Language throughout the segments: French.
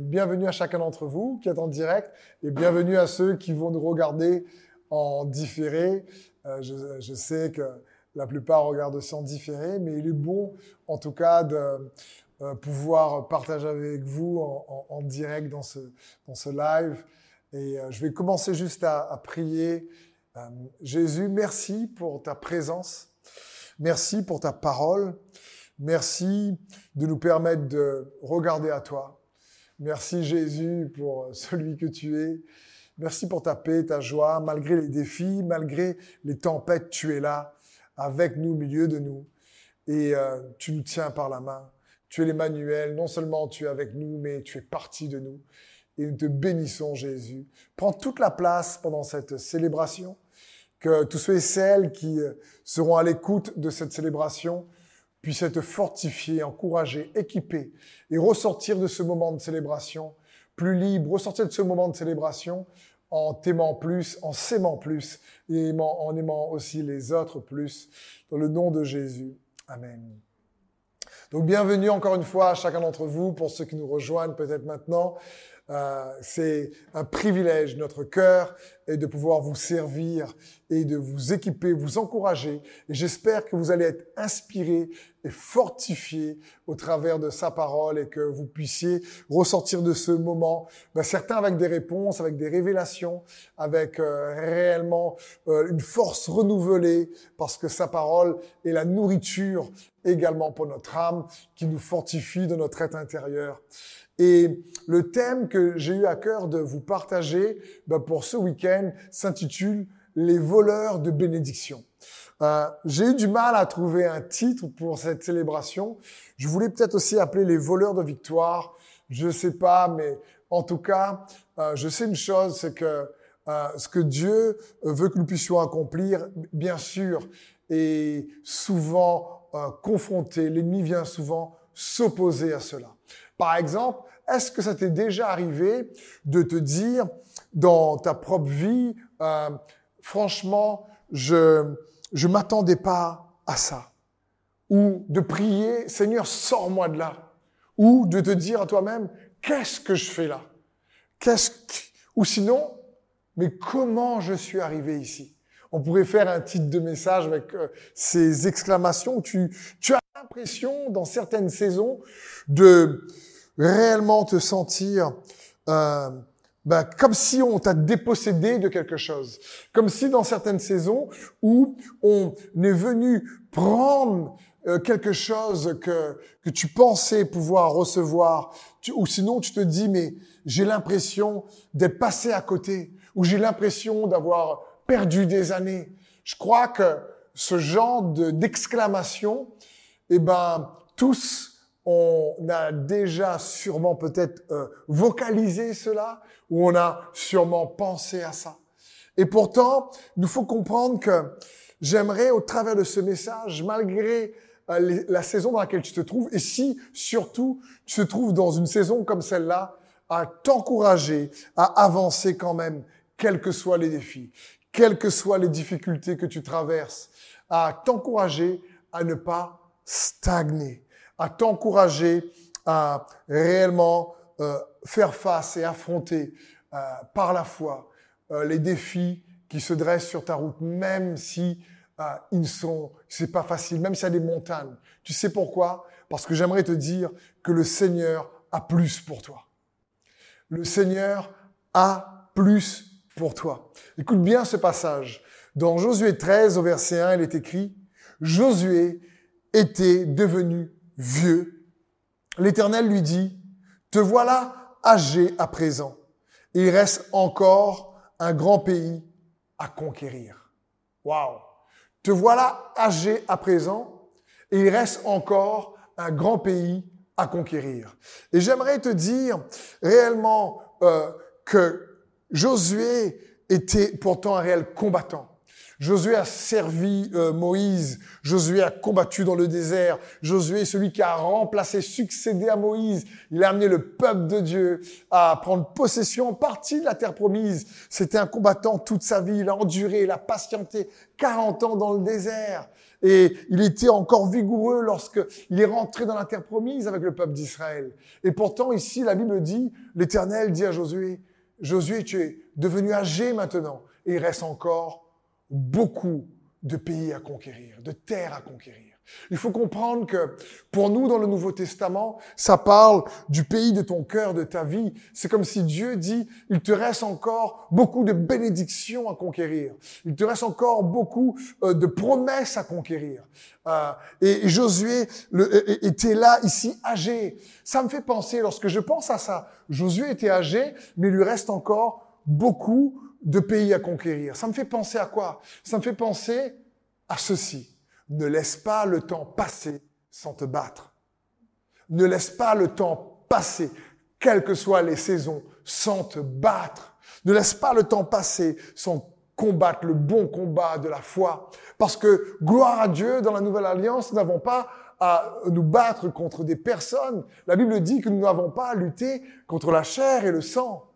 Bienvenue à chacun d'entre vous qui est en direct et bienvenue à ceux qui vont nous regarder en différé. Euh, je, sais que la plupart regardent ça en différé, mais il est bon en tout cas de euh, pouvoir partager avec vous en, direct dans ce, dans ce live. Et euh, je vais commencer juste à prier. Jésus, merci pour ta présence. Merci pour ta parole. Merci de nous permettre de regarder à toi. Merci Jésus pour celui que tu es. Merci pour ta paix, ta joie, malgré les défis, malgré les tempêtes, tu es là, avec nous, au milieu de nous. Et euh, tu nous tiens par la main. Tu es l'Emmanuel, non seulement tu es avec nous, mais tu es parti de nous. Et nous te bénissons, Jésus. Prends toute la place pendant cette célébration. Que tous ceux et celles qui euh, seront à l'écoute de cette célébration puisse être fortifié, encouragé, équipé et ressortir de ce moment de célébration plus libre, ressortir de ce moment de célébration en t'aimant plus, en s'aimant plus et en aimant aussi les autres plus. Dans le nom de Jésus. Amen. Donc bienvenue encore une fois à chacun d'entre vous, pour ceux qui nous rejoignent peut-être maintenant. Euh, c'est un privilège, notre cœur, et de pouvoir vous servir et de vous équiper, vous encourager. Et j'espère que vous allez être inspirés et fortifiés au travers de sa parole et que vous puissiez ressortir de ce moment, ben, certains avec des réponses, avec des révélations, avec euh, réellement euh, une force renouvelée, parce que sa parole est la nourriture également pour notre âme, qui nous fortifie de notre être intérieur. Et le thème que j'ai eu à cœur de vous partager ben, pour ce week-end s'intitule Les voleurs de bénédiction. Euh, j'ai eu du mal à trouver un titre pour cette célébration. Je voulais peut-être aussi appeler les voleurs de victoire. Je sais pas, mais en tout cas, euh, je sais une chose, c'est que euh, ce que Dieu veut que nous puissions accomplir, bien sûr, est souvent confronté. L'ennemi vient souvent s'opposer à cela. Par exemple, est-ce que ça t'est déjà arrivé de te dire dans ta propre vie, euh, franchement, je je m'attendais pas à ça, ou de prier, Seigneur, sors-moi de là, ou de te dire à toi-même, qu'est-ce que je fais là? Qu'est-ce ou sinon, mais comment je suis arrivé ici? On pourrait faire un titre de message avec euh, ces exclamations. Où tu tu as l'impression dans certaines saisons de réellement te sentir euh, ben, comme si on t'a dépossédé de quelque chose. Comme si dans certaines saisons où on est venu prendre euh, quelque chose que, que tu pensais pouvoir recevoir, ou sinon tu te dis, mais j'ai l'impression d'être passé à côté, ou j'ai l'impression d'avoir perdu des années. Je crois que ce genre d'exclamation, eh ben, tous on a déjà sûrement peut-être euh, vocalisé cela, ou on a sûrement pensé à ça. Et pourtant, il faut comprendre que j'aimerais, au travers de ce message, malgré euh, la saison dans laquelle tu te trouves, et si surtout tu te trouves dans une saison comme celle-là, à t'encourager à avancer quand même, quels que soient les défis, quelles que soient les difficultés que tu traverses, à t'encourager à ne pas stagner, à t'encourager à réellement euh, faire face et affronter euh, par la foi euh, les défis qui se dressent sur ta route, même si ils sont, c'est pas facile, même s'il y a des montagnes. Tu sais pourquoi? Parce que j'aimerais te dire que le Seigneur a plus pour toi. Le Seigneur a plus pour toi. Écoute bien ce passage. Dans Josué 13 au verset 1, il est écrit, Josué était devenu vieux. L'Éternel lui dit, Te voilà âgé à présent. Il reste encore un grand pays à conquérir. Waouh! Te voilà âgé à présent et il reste encore un grand pays à conquérir. Et j'aimerais te dire réellement euh, que Josué était pourtant un réel combattant. Josué a servi euh, Moïse. Josué a combattu dans le désert. Josué est celui qui a remplacé, succédé à Moïse. Il a amené le peuple de Dieu à prendre possession en partie de la terre promise. C'était un combattant toute sa vie. Il a enduré, il a patienté 40 ans dans le désert. Et il était encore vigoureux lorsqu'il est rentré dans la terre promise avec le peuple d'Israël. Et pourtant, ici, la Bible dit, l'Éternel dit à Josué, Josué, tu es devenu âgé maintenant. Et il reste encore beaucoup de pays à conquérir, de terres à conquérir. Il faut comprendre que pour nous, dans le Nouveau Testament, ça parle du pays de ton cœur, de ta vie. C'est comme si Dieu dit, il te reste encore beaucoup de bénédictions à conquérir. Il te reste encore beaucoup euh, de promesses à conquérir. Euh, et Josué était là, ici, âgé. Ça me fait penser, lorsque je pense à ça, Josué était âgé, mais il lui reste encore beaucoup de pays à conquérir. Ça me fait penser à quoi? Ça me fait penser à ceci. Ne laisse pas le temps passer sans te battre. Ne laisse pas le temps passer, quelles que soient les saisons, sans te battre. Ne laisse pas le temps passer sans combattre le bon combat de la foi. Parce que, gloire à Dieu, dans la nouvelle alliance, nous n'avons pas à nous battre contre des personnes. La Bible dit que nous n'avons pas à lutter contre la chair et le sang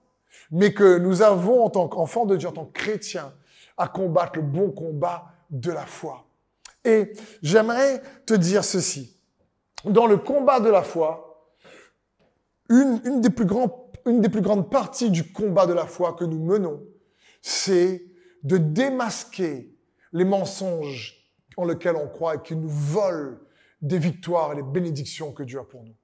mais que nous avons en tant qu'enfants de Dieu, en tant que chrétiens, à combattre le bon combat de la foi. Et j'aimerais te dire ceci. Dans le combat de la foi, une, des plus des plus grandes parties du combat de la foi que nous menons, c'est de démasquer les mensonges en lesquels on croit et qui nous volent des victoires et des bénédictions que Dieu a pour nous.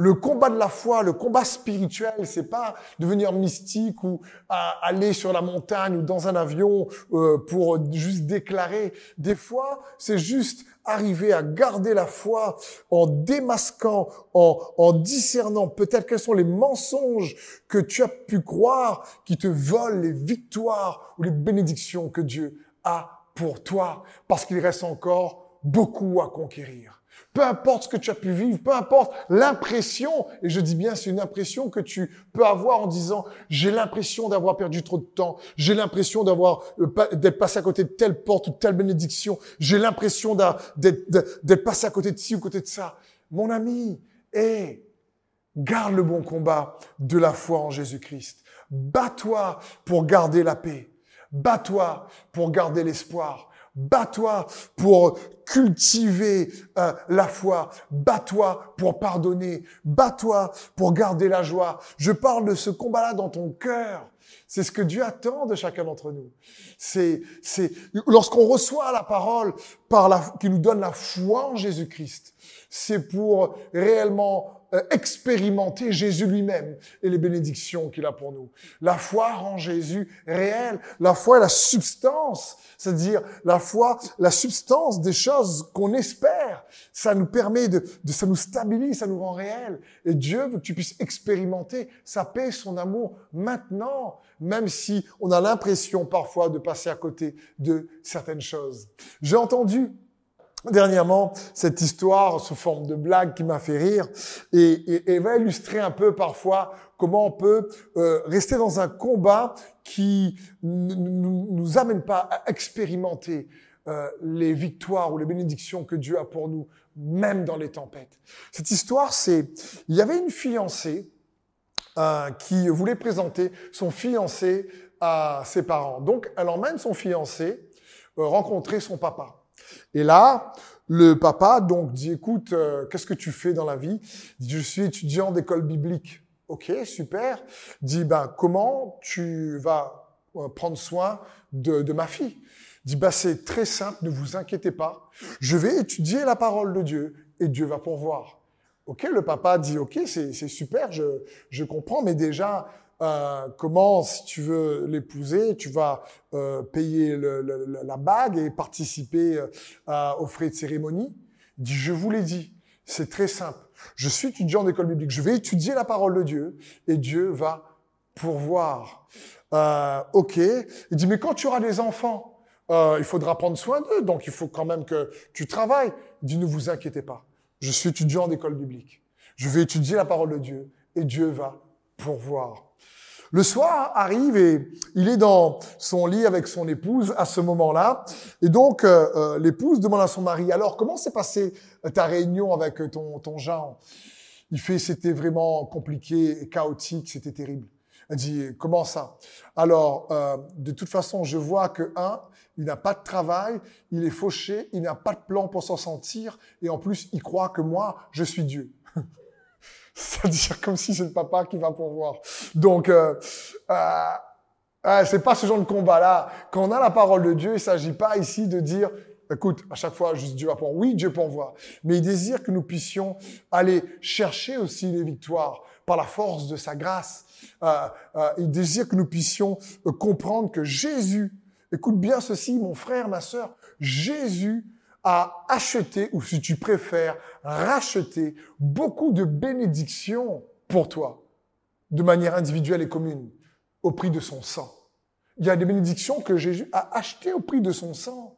Le combat de la foi, le combat spirituel, c'est pas devenir mystique ou aller sur la montagne ou dans un avion euh, pour juste déclarer. Des fois, c'est juste arriver à garder la foi en démasquant, en, en discernant peut-être quels sont les mensonges que tu as pu croire qui te volent les victoires ou les bénédictions que Dieu a pour toi, parce qu'il reste encore beaucoup à conquérir. Peu importe ce que tu as pu vivre, peu importe l'impression, et je dis bien c'est une impression que tu peux avoir en disant j'ai l'impression d'avoir perdu trop de temps, j'ai l'impression d'avoir euh, d'être passé à côté de telle porte ou telle bénédiction, j'ai l'impression d'être passé à côté de ci ou côté de ça. Mon ami, hé, garde le bon combat de la foi en Jésus-Christ. Bats-toi pour garder la paix. Bats-toi pour garder l'espoir. Bats-toi pour cultiver euh, la foi. Bats-toi pour pardonner. Bats-toi pour garder la joie. Je parle de ce combat-là dans ton cœur. C'est ce que Dieu attend de chacun d'entre nous. C'est, c'est, lorsqu'on reçoit la parole par la, qui nous donne la foi en Jésus-Christ, c'est pour réellement expérimenter Jésus lui-même et les bénédictions qu'il a pour nous. La foi rend Jésus réel. La foi est la substance, c'est-à-dire la foi, la substance des choses qu'on espère. Ça nous permet de, de, ça nous stabilise, ça nous rend réel. Et Dieu veut que tu puisses expérimenter sa paix, son amour maintenant, même si on a l'impression parfois de passer à côté de certaines choses. J'ai entendu dernièrement cette histoire sous forme de blague qui m'a fait rire et, va illustrer un peu parfois comment on peut euh, rester dans un combat qui ne nous amène pas à expérimenter euh, les victoires ou les bénédictions que Dieu a pour nous, même dans les tempêtes. Cette histoire, c'est il y avait une fiancée euh, qui voulait présenter son fiancé à ses parents. Donc, elle emmène son fiancé rencontrer son papa. Et là, le papa donc dit écoute, euh, qu'est-ce que tu fais dans la vie? Je suis étudiant d'école biblique. Ok, super. Dit ben comment tu vas euh, prendre soin de, ma fille? Dit bah c'est très simple, ne vous inquiétez pas. Je vais étudier la parole de Dieu et Dieu va pourvoir. Ok, le papa dit ok, c'est super, je comprends, mais déjà euh, comment, si tu veux l'épouser, tu vas euh, payer le, le, la bague et participer euh, aux frais de cérémonie. Dit, je vous l'ai dit, c'est très simple. Je suis étudiant d'école biblique, je vais étudier la parole de Dieu et Dieu va pourvoir. Euh, ok. Il dit, mais quand tu auras des enfants, euh, il faudra prendre soin d'eux, donc il faut quand même que tu travailles. Il dit, ne vous inquiétez pas, je suis étudiant d'école biblique. Je vais étudier la parole de Dieu et Dieu va pourvoir. Le soir arrive et il est dans son lit avec son épouse à ce moment-là. Et donc, euh, euh, l'épouse demande à son mari, alors comment s'est passée ta réunion avec ton, ton Jean? Il fait, c'était vraiment compliqué et chaotique, c'était terrible. Elle dit, comment ça? Alors, euh, de toute façon, je vois que, un, il n'a pas de travail, il est fauché, il n'a pas de plan pour s'en sortir, et en plus, il croit que moi, je suis Dieu. C'est-à-dire comme si c'est le papa qui va pourvoir. Donc, euh, euh, c'est pas ce genre de combat-là. Quand on a la parole de Dieu, il s'agit pas ici de dire, écoute, à chaque fois, juste Dieu va pourvoir. Oui, Dieu pourvoit. Mais il désire que nous puissions aller chercher aussi les victoires par la force de sa grâce. Euh, euh, il désire que nous puissions euh, comprendre que Jésus, écoute bien ceci, mon frère, ma sœur, Jésus a acheté, ou si tu préfères, racheté beaucoup de bénédictions pour toi, de manière individuelle et commune, au prix de son sang. Il y a des bénédictions que Jésus a achetées au prix de son sang.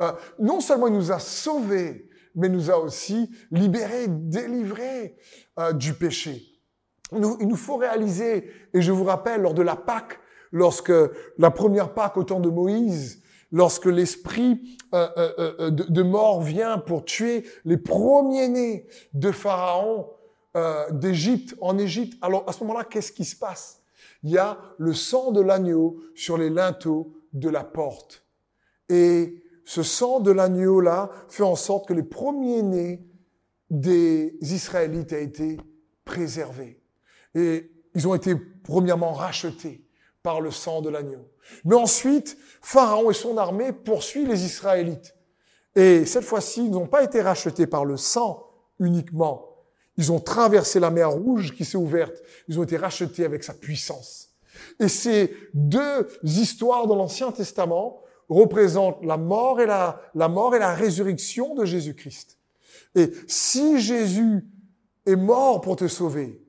Euh, non seulement il nous a sauvés, mais nous a aussi libérés, délivrés euh, du péché. Il nous faut réaliser, et je vous rappelle, lors de la Pâque, lorsque la première Pâque au temps de Moïse, lorsque l'esprit euh, euh, euh, de, mort vient pour tuer les premiers-nés de Pharaon d'Égypte, en Égypte, alors à ce moment-là, qu'est-ce qui se passe? Il y a le sang de l'agneau sur les linteaux de la porte. Et ce sang de l'agneau-là fait en sorte que les premiers-nés des Israélites a été préservés. Et ils ont été premièrement rachetés par le sang de l'agneau. Mais ensuite, Pharaon et son armée poursuivent les Israélites. Et cette fois-ci, ils n'ont pas été rachetés par le sang uniquement. Ils ont traversé la mer Rouge qui s'est ouverte. Ils ont été rachetés avec sa puissance. Et ces deux histoires dans l'Ancien Testament représentent la mort et la, la mort et la résurrection de Jésus-Christ. Et si Jésus est mort pour te sauver,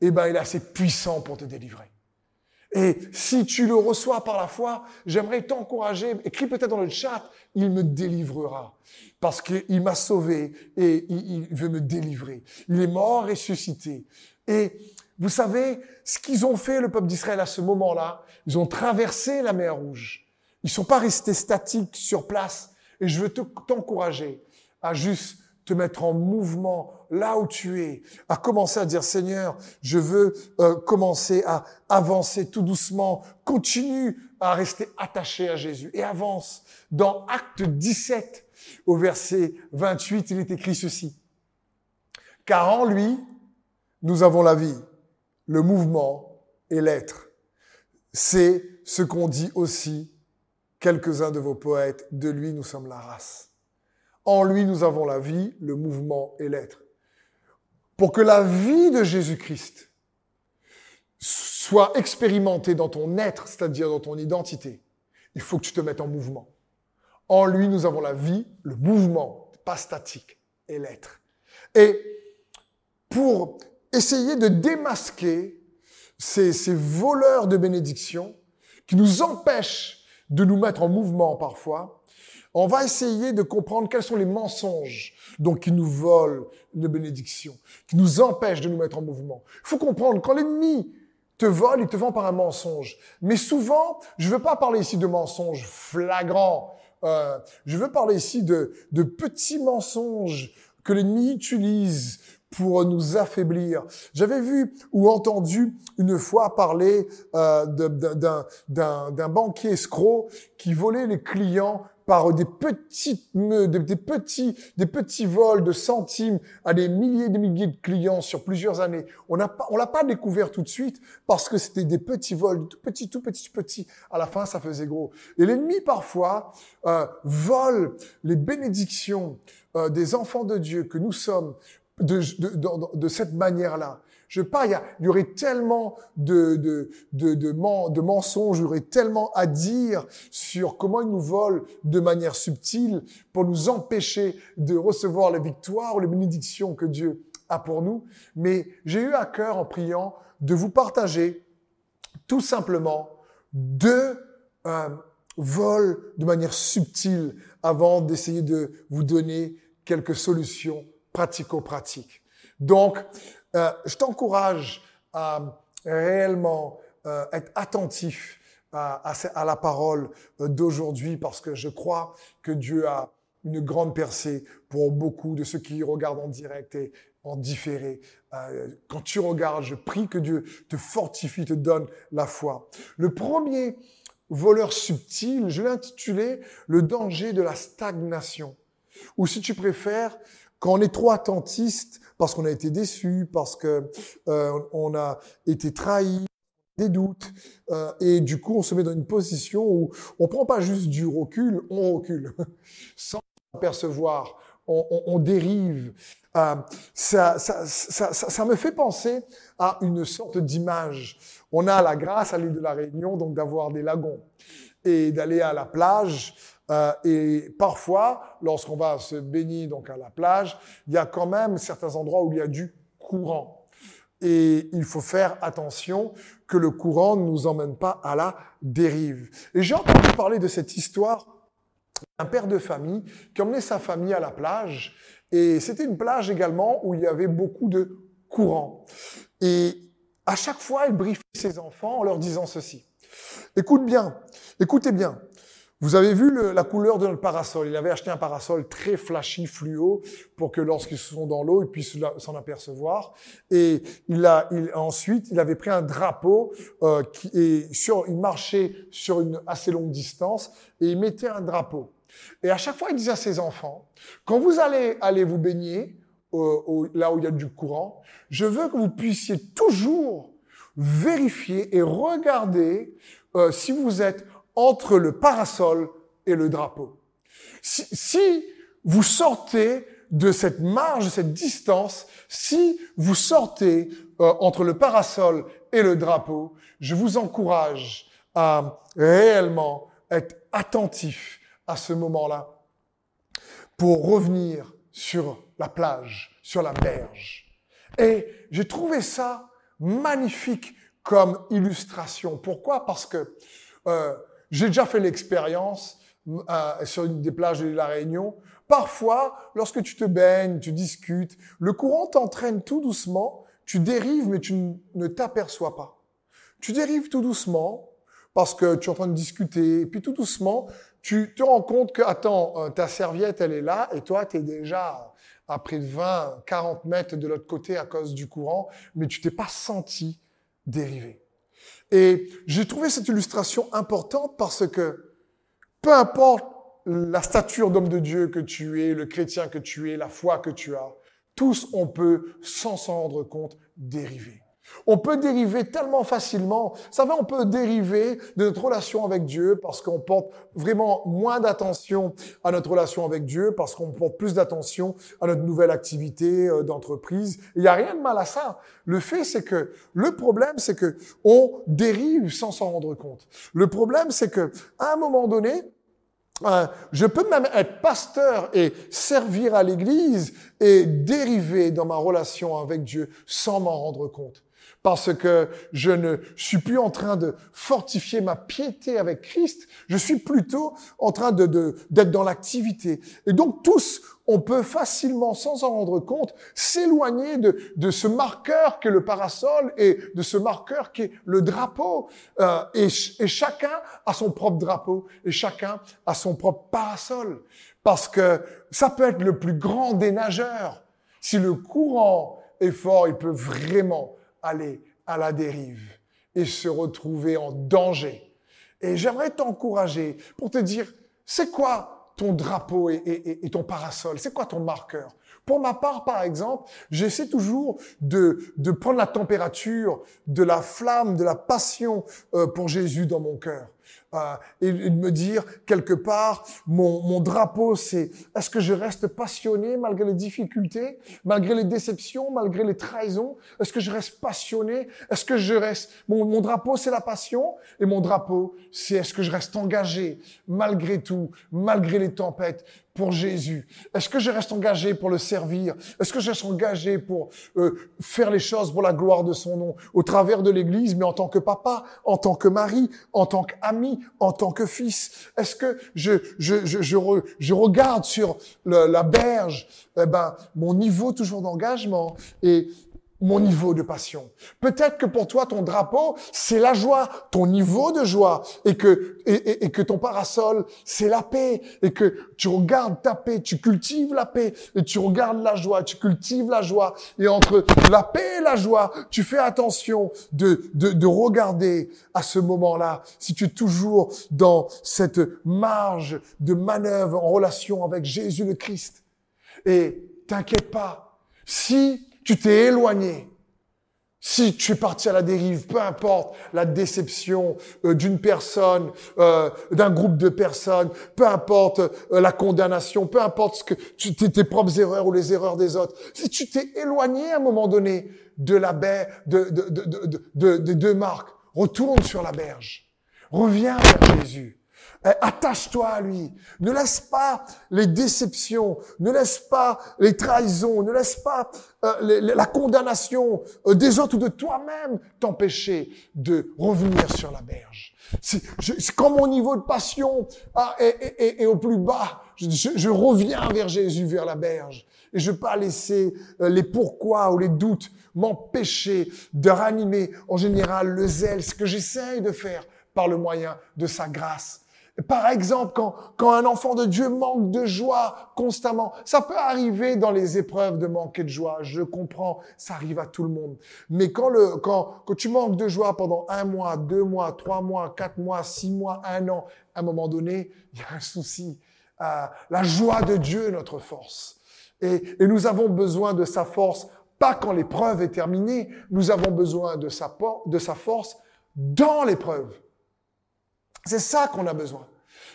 eh ben, il est assez puissant pour te délivrer. Et si tu le reçois par la foi, j'aimerais t'encourager, écris peut-être dans le chat, il me délivrera. Parce qu'il m'a sauvé et il, veut me délivrer. Il est mort, ressuscité. Et vous savez, ce qu'ils ont fait, le peuple d'Israël, à ce moment-là, ils ont traversé la mer Rouge. Ils sont pas restés statiques sur place. Et je veux t'encourager à juste te mettre en mouvement là où tu es, à commencer à dire Seigneur, je veux euh, commencer à avancer tout doucement, continue à rester attaché à Jésus et avance. Dans Acte 17, au verset 28, il est écrit ceci. Car en lui, nous avons la vie, le mouvement et l'être. C'est ce qu'ont dit aussi quelques-uns de vos poètes, de lui nous sommes la race. En lui, nous avons la vie, le mouvement et l'être. Pour que la vie de Jésus-Christ soit expérimentée dans ton être, c'est-à-dire dans ton identité, il faut que tu te mettes en mouvement. En lui, nous avons la vie, le mouvement, pas statique, et l'être. Et pour essayer de démasquer ces, ces voleurs de bénédiction qui nous empêchent de nous mettre en mouvement parfois, on va essayer de comprendre quels sont les mensonges donc qui nous volent une bénédiction, qui nous empêchent de nous mettre en mouvement. Il faut comprendre, quand l'ennemi te vole, il te vend par un mensonge. Mais souvent, je ne veux pas parler ici de mensonges flagrants. Euh, je veux parler ici de, de petits mensonges que l'ennemi utilise pour nous affaiblir. J'avais vu ou entendu une fois parler euh, d'un banquier escroc qui volait les clients par des petits, des petits, des petits vols de centimes à des milliers et des milliers de clients sur plusieurs années. On n'a pas, on l'a pas découvert tout de suite parce que c'était des petits vols, tout petits, tout petits, petits. À la fin, ça faisait gros. Et l'ennemi parfois euh, vole les bénédictions euh, des enfants de Dieu que nous sommes de, de, de, de cette manière-là. Je pas, il y, aurait tellement de, de, de, de, mensonges, il y aurait tellement à dire sur comment ils nous volent de manière subtile pour nous empêcher de recevoir la victoire ou les bénédictions que Dieu a pour nous. Mais j'ai eu à cœur en priant de vous partager tout simplement deux euh, vols de manière subtile avant d'essayer de vous donner quelques solutions pratico-pratiques. Donc, euh, je t'encourage à réellement euh, être attentif à, à, la parole euh, d'aujourd'hui parce que je crois que Dieu a une grande percée pour beaucoup de ceux qui regardent en direct et en différé. Euh, quand tu regardes, je prie que Dieu te fortifie, te donne la foi. Le premier voleur subtil, je l'ai intitulé Le danger de la stagnation. Ou si tu préfères, quand on est trop attentiste, parce qu'on a été déçu, parce que euh, on a été trahi, des doutes, euh, et du coup on se met dans une position où on prend pas juste du recul, on recule, sans apercevoir, on, dérive. Euh, ça, ça, ça, ça, me fait penser à une sorte d'image. On a la grâce à l'île de la Réunion, donc d'avoir des lagons et d'aller à la plage. Euh, et parfois, lorsqu'on va se baigner donc à la plage, il y a quand même certains endroits où il y a du courant. Et il faut faire attention que le courant ne nous emmène pas à la dérive. Et j'ai entendu parler de cette histoire d'un père de famille qui emmenait sa famille à la plage. Et c'était une plage également où il y avait beaucoup de courant. Et à chaque fois, il briefait ses enfants en leur disant ceci. Écoute bien, écoutez bien. Vous avez vu le, la couleur de notre parasol? Il avait acheté un parasol très flashy, fluo, pour que lorsqu'ils sont dans l'eau, ils puissent s'en apercevoir. Et il a, il, ensuite, il avait pris un drapeau euh, qui est sur, il marchait sur une assez longue distance et il mettait un drapeau. Et à chaque fois, il disait à ses enfants quand vous allez aller vous baigner euh, là où il y a du courant, je veux que vous puissiez toujours vérifier et regarder euh, si vous êtes entre le parasol et le drapeau. Si, si vous sortez de cette marge, de cette distance, si vous sortez euh, entre le parasol et le drapeau, je vous encourage à réellement être attentif à ce moment-là pour revenir sur la plage, sur la berge. Et j'ai trouvé ça magnifique comme illustration. Pourquoi? Parce que euh, j'ai déjà fait l'expérience euh, sur une des plages de la Réunion. Parfois, lorsque tu te baignes, tu discutes, le courant t'entraîne tout doucement, tu dérives mais tu ne t'aperçois pas. Tu dérives tout doucement parce que tu es en train de discuter, et puis tout doucement, tu te rends compte que, attends, euh, ta serviette, elle est là, et toi, tu déjà à près de 20, 40 mètres de l'autre côté à cause du courant, mais tu t'es pas senti dériver. Et j'ai trouvé cette illustration importante parce que peu importe la stature d'homme de Dieu que tu es, le chrétien que tu es, la foi que tu as, tous on peut, sans s'en rendre compte, dériver. On peut dériver tellement facilement. Vous savez, on peut dériver de notre relation avec Dieu parce qu'on porte vraiment moins d'attention à notre relation avec Dieu, parce qu'on porte plus d'attention à notre nouvelle activité euh, d'entreprise. Il n'y a rien de mal à ça. Le fait, c'est que le problème, c'est que on dérive sans s'en rendre compte. Le problème, c'est que à un moment donné, euh, je peux même être pasteur et servir à l'église et dériver dans ma relation avec Dieu sans m'en rendre compte parce que je ne suis plus en train de fortifier ma piété avec Christ, je suis plutôt en train de, d'être dans l'activité. Et donc tous, on peut facilement, sans en rendre compte, s'éloigner de, de ce marqueur qu'est le parasol et de ce marqueur qui est le drapeau. Euh, et, et chacun a son propre drapeau et chacun a son propre parasol. Parce que ça peut être le plus grand des nageurs. Si le courant est fort, il peut vraiment aller à la dérive et se retrouver en danger. Et j'aimerais t'encourager pour te dire, c'est quoi ton drapeau et, ton parasol? C'est quoi ton marqueur? Pour ma part, par exemple, j'essaie toujours de, de prendre la température de la flamme, de la passion euh, pour Jésus dans mon cœur. Euh, et de me dire quelque part, mon, mon drapeau, c'est est-ce que je reste passionné malgré les difficultés, malgré les déceptions, malgré les trahisons? Est-ce que je reste passionné? Est-ce que je reste mon, mon drapeau, c'est la passion? Et mon drapeau, c'est est-ce que je reste engagé malgré tout, malgré les tempêtes, pour Jésus. Est-ce que je reste engagé pour le servir? Est-ce que je reste engagé pour euh, faire les choses pour la gloire de son nom au travers de l'Église, mais en tant que papa, en tant que mari, en tant qu'ami, en tant que fils? Est-ce que je, regarde sur la berge eh ben, mon niveau toujours d'engagement et mon niveau de passion. Peut-être que pour toi, ton drapeau, c'est la joie, ton niveau de joie, et que, et, que ton parasol, c'est la paix, et que tu regardes ta paix, tu cultives la paix, et tu regardes la joie, tu cultives la joie, et entre la paix et la joie, tu fais attention de, de, de regarder à ce moment-là si tu es toujours dans cette marge de manœuvre en relation avec Jésus le Christ. Et t'inquiète pas, si tu t'es éloigné. Si tu es parti à la dérive, peu importe la déception euh, d'une personne, euh, d'un groupe de personnes, peu importe euh, la condamnation, peu importe ce que tu, tes propres erreurs ou les erreurs des autres. Si tu t'es éloigné à un moment donné de la baie, de, de, de, de, de deux marques, retourne sur la berge. Reviens vers Jésus. Eh, attache-toi à lui. Ne laisse pas les déceptions, ne laisse pas les trahisons, ne laisse pas euh, la condamnation euh, des autres ou de toi-même t'empêcher de revenir sur la berge. C'est quand mon niveau de passion ah, est, au plus bas, je, reviens vers Jésus, vers la berge. Et je ne veux pas laisser euh, les pourquoi ou les doutes m'empêcher de ranimer en général le zèle, ce que j'essaye de faire par le moyen de sa grâce par exemple, quand, quand un enfant de Dieu manque de joie constamment, ça peut arriver dans les épreuves de manquer de joie. Je comprends, ça arrive à tout le monde. Mais quand, le, quand, quand tu manques de joie pendant un mois, deux mois, trois mois, quatre mois, six mois, un an, à un moment donné, il y a un souci. Euh, la joie de Dieu est notre force. Et, et nous avons besoin de sa force, pas quand l'épreuve est terminée, nous avons besoin de sa, de sa force dans l'épreuve. C'est ça qu'on a besoin.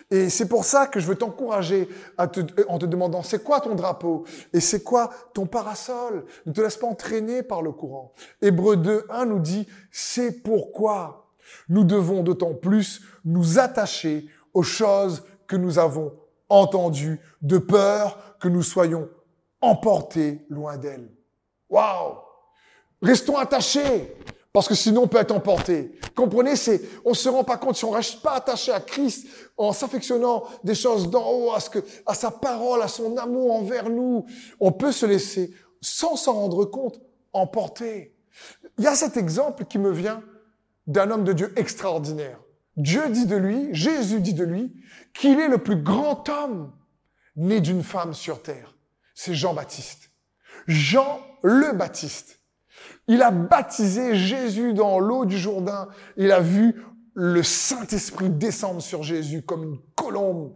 Et c'est pour ça que je veux t'encourager en te demandant c'est quoi ton drapeau et c'est quoi ton parasol? Ne te laisse pas entraîner par le courant. Hébreu 2, 1 nous dit c'est pourquoi nous devons d'autant plus nous attacher aux choses que nous avons entendues de peur que nous soyons emportés loin d'elles. Waouh! Restons attachés. Parce que sinon, on peut être emporté. Comprenez, c'est, on se rend pas compte, si on reste pas attaché à Christ, en s'affectionnant des choses d'en haut, à ce que, à sa parole, à son amour envers nous, on peut se laisser, sans s'en rendre compte, emporter. Il y a cet exemple qui me vient d'un homme de Dieu extraordinaire. Dieu dit de lui, Jésus dit de lui, qu'il est le plus grand homme né d'une femme sur terre. C'est Jean-Baptiste. Jean le Baptiste. Il a baptisé Jésus dans l'eau du Jourdain. Il a vu le Saint-Esprit descendre sur Jésus comme une colombe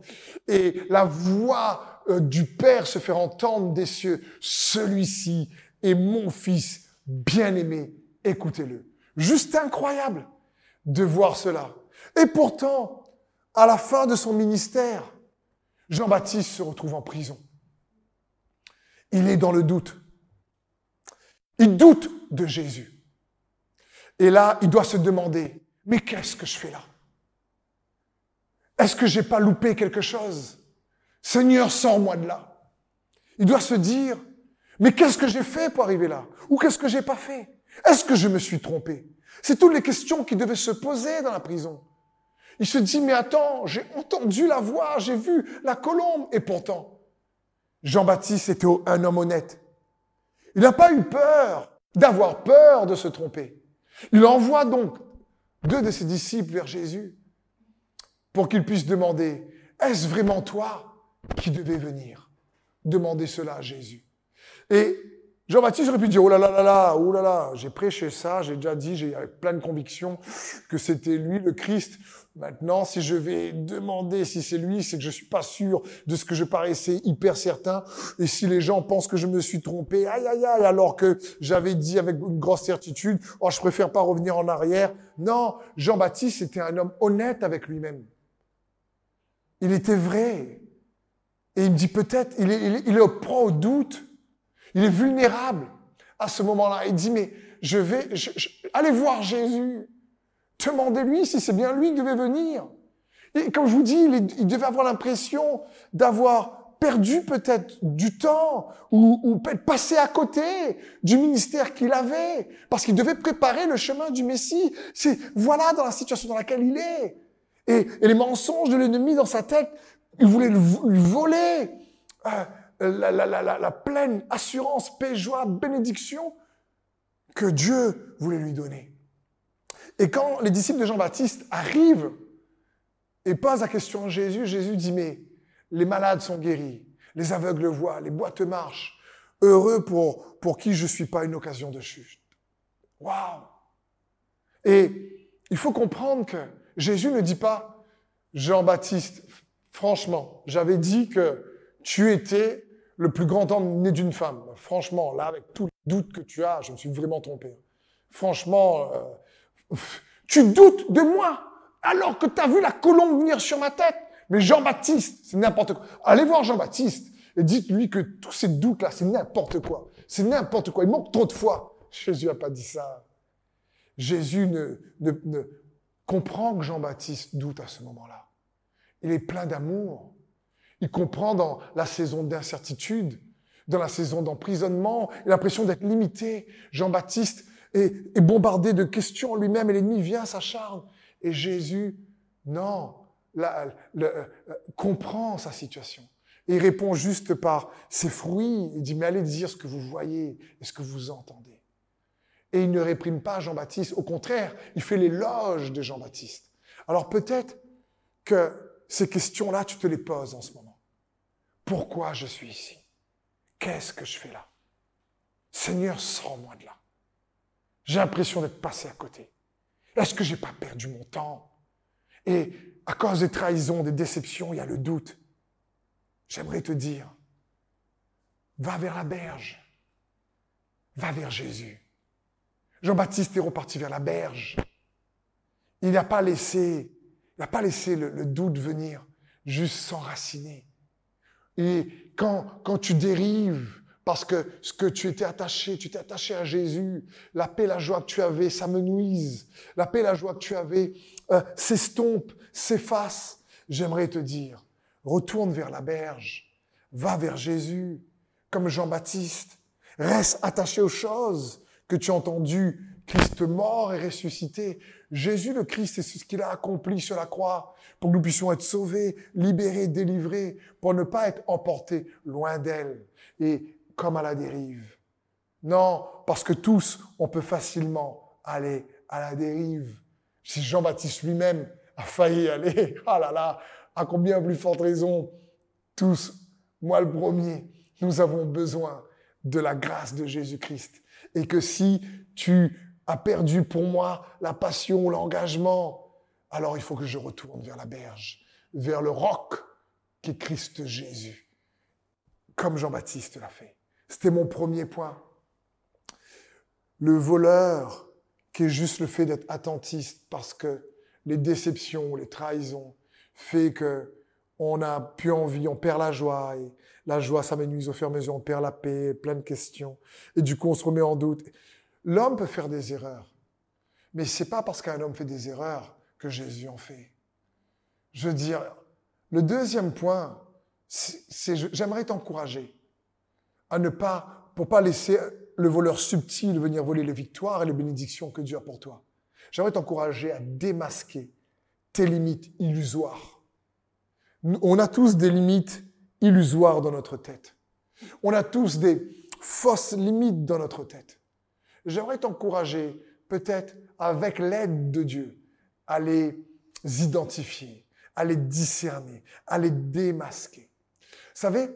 et la voix euh, du Père se faire entendre des cieux. Celui-ci est mon fils bien-aimé. Écoutez-le. Juste incroyable de voir cela. Et pourtant, à la fin de son ministère, Jean-Baptiste se retrouve en prison. Il est dans le doute. Il doute de Jésus. Et là, il doit se demander, mais qu'est-ce que je fais là? Est-ce que j'ai pas loupé quelque chose? Seigneur, sors-moi de là. Il doit se dire, mais qu'est-ce que j'ai fait pour arriver là? Ou qu'est-ce que j'ai pas fait? Est-ce que je me suis trompé? C'est toutes les questions qui devaient se poser dans la prison. Il se dit, mais attends, j'ai entendu la voix, j'ai vu la colombe, et pourtant, Jean-Baptiste était un homme honnête. Il n'a pas eu peur d'avoir peur de se tromper. Il envoie donc deux de ses disciples vers Jésus pour qu'ils puissent demander, est-ce vraiment toi qui devais venir Demander cela à Jésus? Et Jean-Baptiste aurait pu dire, oh là là là là, oh là là, j'ai prêché ça, j'ai déjà dit, j'ai avec pleine conviction que c'était lui le Christ. Maintenant, si je vais demander si c'est lui, c'est que je suis pas sûr de ce que je paraissais hyper certain. Et si les gens pensent que je me suis trompé, aïe aïe aïe, alors que j'avais dit avec une grosse certitude, oh, je préfère pas revenir en arrière. Non, Jean-Baptiste était un homme honnête avec lui-même. Il était vrai. Et il me dit peut-être, il est, il est, il est au doute. Il est vulnérable à ce moment-là. Il dit, mais je vais, allez voir Jésus. Demandez-lui si c'est bien lui qui devait venir. Et comme je vous dis, il, devait avoir l'impression d'avoir perdu peut-être du temps ou, ou peut-être passé à côté du ministère qu'il avait parce qu'il devait préparer le chemin du Messie. C'est voilà dans la situation dans laquelle il est. Et, les mensonges de l'ennemi dans sa tête, il voulait lui voler euh, la, pleine assurance, paix, joie, bénédiction. que Dieu voulait lui donner. Et quand les disciples de Jean-Baptiste arrivent et posent la question à Jésus, Jésus dit, mais les malades sont guéris, les aveugles voient, les boîtes marchent, heureux pour, pour qui je ne suis pas une occasion de chute. Waouh Et il faut comprendre que Jésus ne dit pas, Jean-Baptiste, franchement, j'avais dit que tu étais le plus grand homme né d'une femme. Franchement, là, avec tous les doutes que tu as, je me suis vraiment trompé. Franchement, euh, tu doutes de moi alors que tu as vu la colombe venir sur ma tête. Mais Jean-Baptiste, c'est n'importe quoi. Allez voir Jean-Baptiste et dites-lui que tous ces doutes-là, c'est n'importe quoi. C'est n'importe quoi. Il manque trop de foi. Jésus n'a pas dit ça. Jésus ne, comprend que Jean-Baptiste doute à ce moment-là. Il est plein d'amour. Il comprend dans la saison d'incertitude, dans la saison d'emprisonnement, l'impression d'être limité. Jean-Baptiste est, bombardé de questions lui-même et l'ennemi vient s'acharne. Et Jésus, non, euh, comprend sa situation. Et il répond juste par ses fruits. Il dit, mais allez dire ce que vous voyez et ce que vous entendez. Et il ne réprime pas Jean-Baptiste. Au contraire, il fait l'éloge de Jean-Baptiste. Alors peut-être que ces questions-là, tu te les poses en ce moment. Pourquoi je suis ici? Qu'est-ce que je fais là? Seigneur, sors-moi de là. J'ai l'impression d'être passé à côté. Est-ce que j'ai pas perdu mon temps? Et à cause des trahisons, des déceptions, il y a le doute. J'aimerais te dire, va vers la berge. Va vers Jésus. Jean-Baptiste est reparti vers la berge. Il n'a pas laissé, il n'a pas laissé le, le doute venir juste s'enraciner. Et quand, quand tu dérives, parce que ce que tu étais attaché, tu t'es attaché à Jésus, la paix, la joie que tu avais s'amenuise, la paix, la joie que tu avais euh, s'estompe, s'efface. J'aimerais te dire, retourne vers la berge, va vers Jésus, comme Jean-Baptiste, reste attaché aux choses que tu as entendues, Christ mort et ressuscité. Jésus le Christ, c'est ce qu'il a accompli sur la croix pour que nous puissions être sauvés, libérés, délivrés, pour ne pas être emportés loin d'elle et comme à la dérive. Non, parce que tous, on peut facilement aller à la dérive. Si Jean-Baptiste lui-même a failli aller, ah là là, à combien plus forte raison, tous, moi le premier, nous avons besoin de la grâce de Jésus-Christ. Et que si tu as perdu pour moi la passion, l'engagement, alors il faut que je retourne vers la berge, vers le roc qui est Christ Jésus, comme Jean-Baptiste l'a fait. C'était mon premier point. Le voleur, qui est juste le fait d'être attentiste parce que les déceptions, les trahisons, fait que on a plus envie, on perd la joie, et la joie s'amenuise au fur et à mesure, on perd la paix, plein de questions, et du coup on se remet en doute. L'homme peut faire des erreurs, mais c'est pas parce qu'un homme fait des erreurs que Jésus en fait. Je veux dire, le deuxième point, c'est j'aimerais t'encourager à ne pas, pour pas laisser le voleur subtil venir voler les victoires et les bénédictions que Dieu a pour toi. J'aimerais t'encourager à démasquer tes limites illusoires. On a tous des limites illusoires dans notre tête. On a tous des fausses limites dans notre tête. J'aimerais t'encourager, peut-être avec l'aide de Dieu, à les identifier, à les discerner, à les démasquer. Vous savez,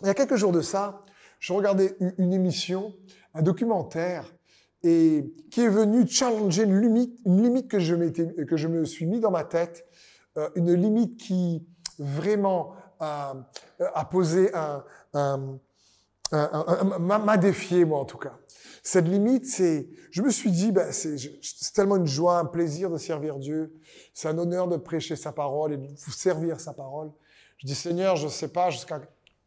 il y a quelques jours de ça, je regardais une émission, un documentaire, et qui est venu challenger une limite, une limite que, je que je me suis mis dans ma tête, euh, une limite qui vraiment a, posé un, un, m'a défié moi en tout cas. Cette limite, c'est, je me suis dit, ben, c'est tellement une joie, un plaisir de servir Dieu. C'est un honneur de prêcher sa parole et de vous servir sa parole. Je dis, Seigneur, je ne sais pas jusqu'à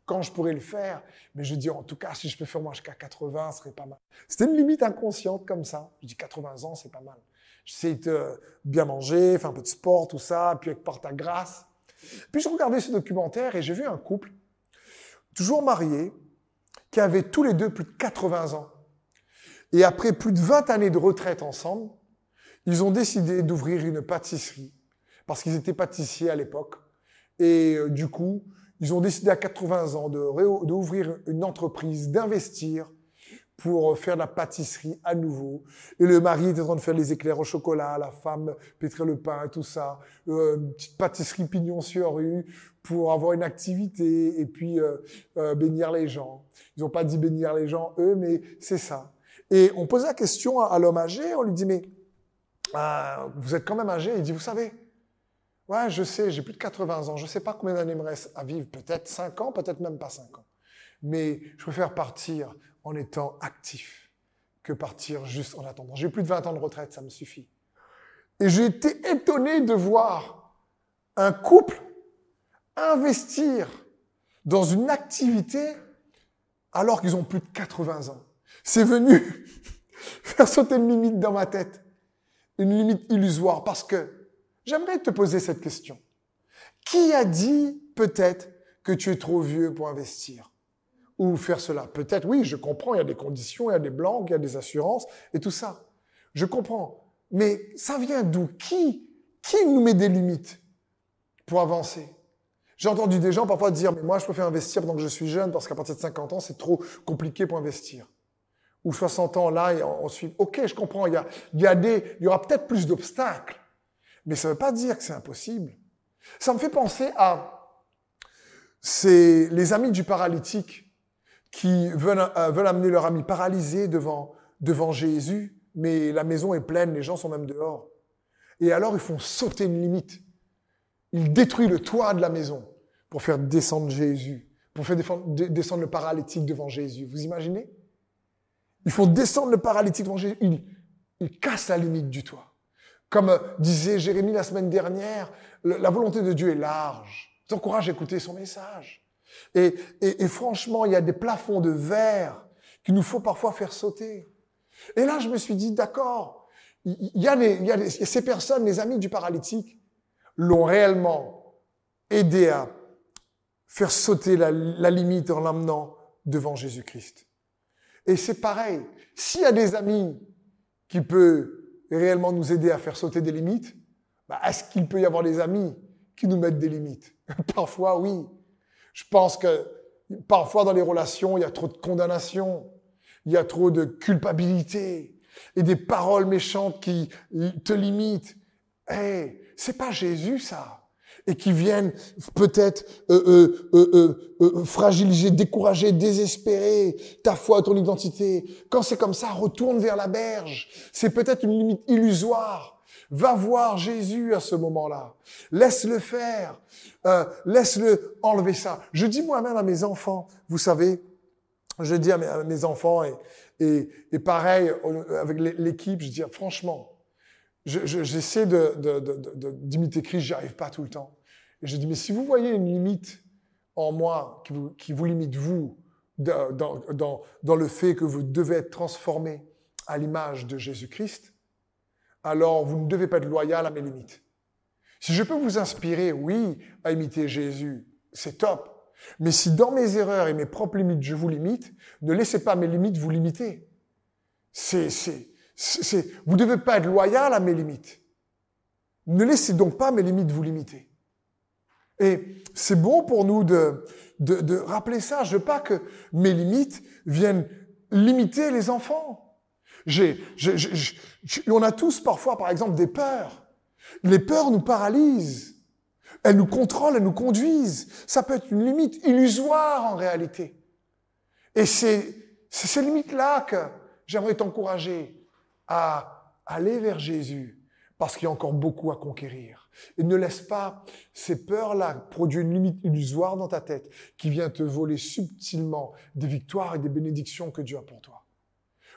quand je pourrais le faire, mais je dis, en tout cas, si je peux faire moi jusqu'à 80, ce serait pas mal. C'était une limite inconsciente comme ça. Je dis, 80 ans, c'est pas mal. J'essaie de bien manger, faire un peu de sport, tout ça, puis avec par ta grâce. Puis je regardais ce documentaire et j'ai vu un couple, toujours marié, qui avait tous les deux plus de 80 ans. Et après plus de 20 années de retraite ensemble, ils ont décidé d'ouvrir une pâtisserie, parce qu'ils étaient pâtissiers à l'époque. Et euh, du coup, ils ont décidé à 80 ans d'ouvrir une entreprise, d'investir pour faire de la pâtisserie à nouveau. Et le mari était en train de faire les éclairs au chocolat, la femme pétrait le pain, tout ça. Euh, une petite pâtisserie pignon sur rue pour avoir une activité et puis euh, euh, bénir les gens. Ils n'ont pas dit bénir les gens, eux, mais c'est ça. Et on posait la question à, l'homme âgé, on lui dit, mais vous êtes quand même âgé? Il dit, vous savez, ouais, je sais, j'ai plus de 80 ans, je ne sais pas combien d'années me reste à vivre, peut-être 5 ans, peut-être même pas 5 ans. Mais je préfère partir en étant actif que partir juste en attendant. J'ai plus de 20 ans de retraite, ça me suffit. Et j'ai été étonné de voir un couple investir dans une activité alors qu'ils ont plus de 80 ans. C'est venu faire sauter une limite dans ma tête, une limite illusoire, parce que j'aimerais te poser cette question. Qui a dit peut-être que tu es trop vieux pour investir ou faire cela? Peut-être, oui, je comprends, il y a des conditions, il y a des blancs, il y a des assurances et tout ça. Je comprends. Mais ça vient d'où? Qui Qui nous met des limites pour avancer? J'ai entendu des gens parfois dire, mais moi, je préfère investir pendant que je suis jeune parce qu'à partir de 50 ans, c'est trop compliqué pour investir. Ou 60 ans, là, et ensuite, ok, je comprends, il y, a, il y, des, il y aura peut-être plus d'obstacles, mais ça ne veut pas dire que c'est impossible. Ça me fait penser à c'est les amis du paralytique qui veulent, euh, veulent amener leur ami paralysé devant, devant Jésus, mais la maison est pleine, les gens sont même dehors. Et alors ils font sauter une limite. Ils détruisent le toit de la maison pour faire descendre Jésus, pour faire descendre le paralytique devant Jésus. Vous imaginez? Ils font descendre le paralytique devant Jésus. Ils, ils cassent la limite du toit. Comme euh, disait Jérémie la semaine dernière, la volonté de Dieu est large. Je t'encourage à écouter son message. Et, franchement, il y a des plafonds de verre qu'il nous faut parfois faire sauter. Et là, je me suis dit, d'accord, il y, a il ces personnes, les amis du paralytique, l'ont réellement aidé à faire sauter la limite en l'amenant devant Jésus-Christ. Et c'est pareil, s'il y a des amis qui peuvent réellement nous aider à faire sauter des limites, bah, est-ce qu'il peut y avoir des amis qui nous mettent des limites? Parfois, oui. Je pense que parfois dans les relations, il y a trop de condamnation, il y a trop de culpabilité et des paroles méchantes qui te limitent. Hey, c'est pas Jésus ça et qui viennent peut-être euh, euh, euh, fragiliser, décourager, désespérer ta foi, ton identité. Quand c'est comme ça, retourne vers la berge. C'est peut-être une limite illusoire. Va voir Jésus à ce moment-là. Laisse-le faire. Euh, laisse-le enlever ça. Je dis moi-même à mes enfants, vous savez, je dis à mes, enfants, et, et, et, pareil avec l'équipe, je dis franchement, j'essaie de, d'imiter Christ, j'y arrive pas tout le temps. Je dis, mais si vous voyez une limite en moi qui vous, limite, vous, dans, dans, dans le fait que vous devez être transformé à l'image de Jésus-Christ, alors vous ne devez pas être loyal à mes limites. Si je peux vous inspirer, oui, à imiter Jésus, c'est top. Mais si dans mes erreurs et mes propres limites, je vous limite, ne laissez pas mes limites vous limiter. C'est, c'est, c'est, vous ne devez pas être loyal à mes limites. Ne laissez donc pas mes limites vous limiter. Et c'est bon pour nous de, rappeler ça. Je veux pas que mes limites viennent limiter les enfants. On a tous parfois, par exemple, des peurs. Les peurs nous paralysent. Elles nous contrôlent, elles nous conduisent. Ça peut être une limite illusoire en réalité. Et c'est ces limites-là que j'aimerais t'encourager à aller vers Jésus, parce qu'il y a encore beaucoup à conquérir. Et ne laisse pas ces peurs-là produire une limite illusoire dans ta tête qui vient te voler subtilement des victoires et des bénédictions que Dieu a pour toi.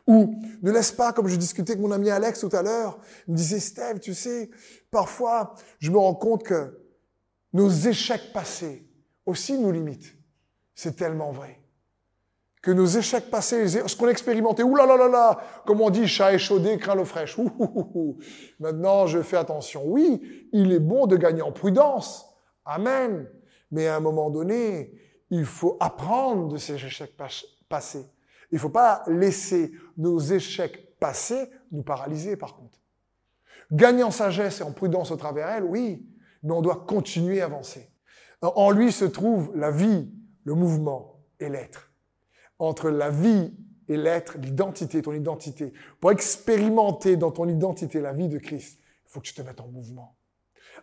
Ou ne laisse pas, comme je discutais avec mon ami Alex tout à l'heure, il me disait, Steve, tu sais, parfois, je me rends compte que nos échecs passés aussi nous limitent. C'est tellement vrai. Que nos échecs passés, ce qu'on a expérimenté, ouh là là comme on dit, chat échaudé, craint l'eau fraîche. Ouh, Maintenant, je fais attention. Oui, il est bon de gagner en prudence. Amen. Mais à un moment donné, il faut apprendre de ces échecs passés. Il ne faut pas laisser nos échecs passés nous paralyser, par contre. Gagner en sagesse et en prudence au travers elle, oui, mais on doit continuer à avancer. En lui se trouve la vie, le mouvement et l'être. Entre la vie et l'être, l'identité, ton identité, pour expérimenter dans ton identité la vie de Christ, il faut que tu te mettes en mouvement.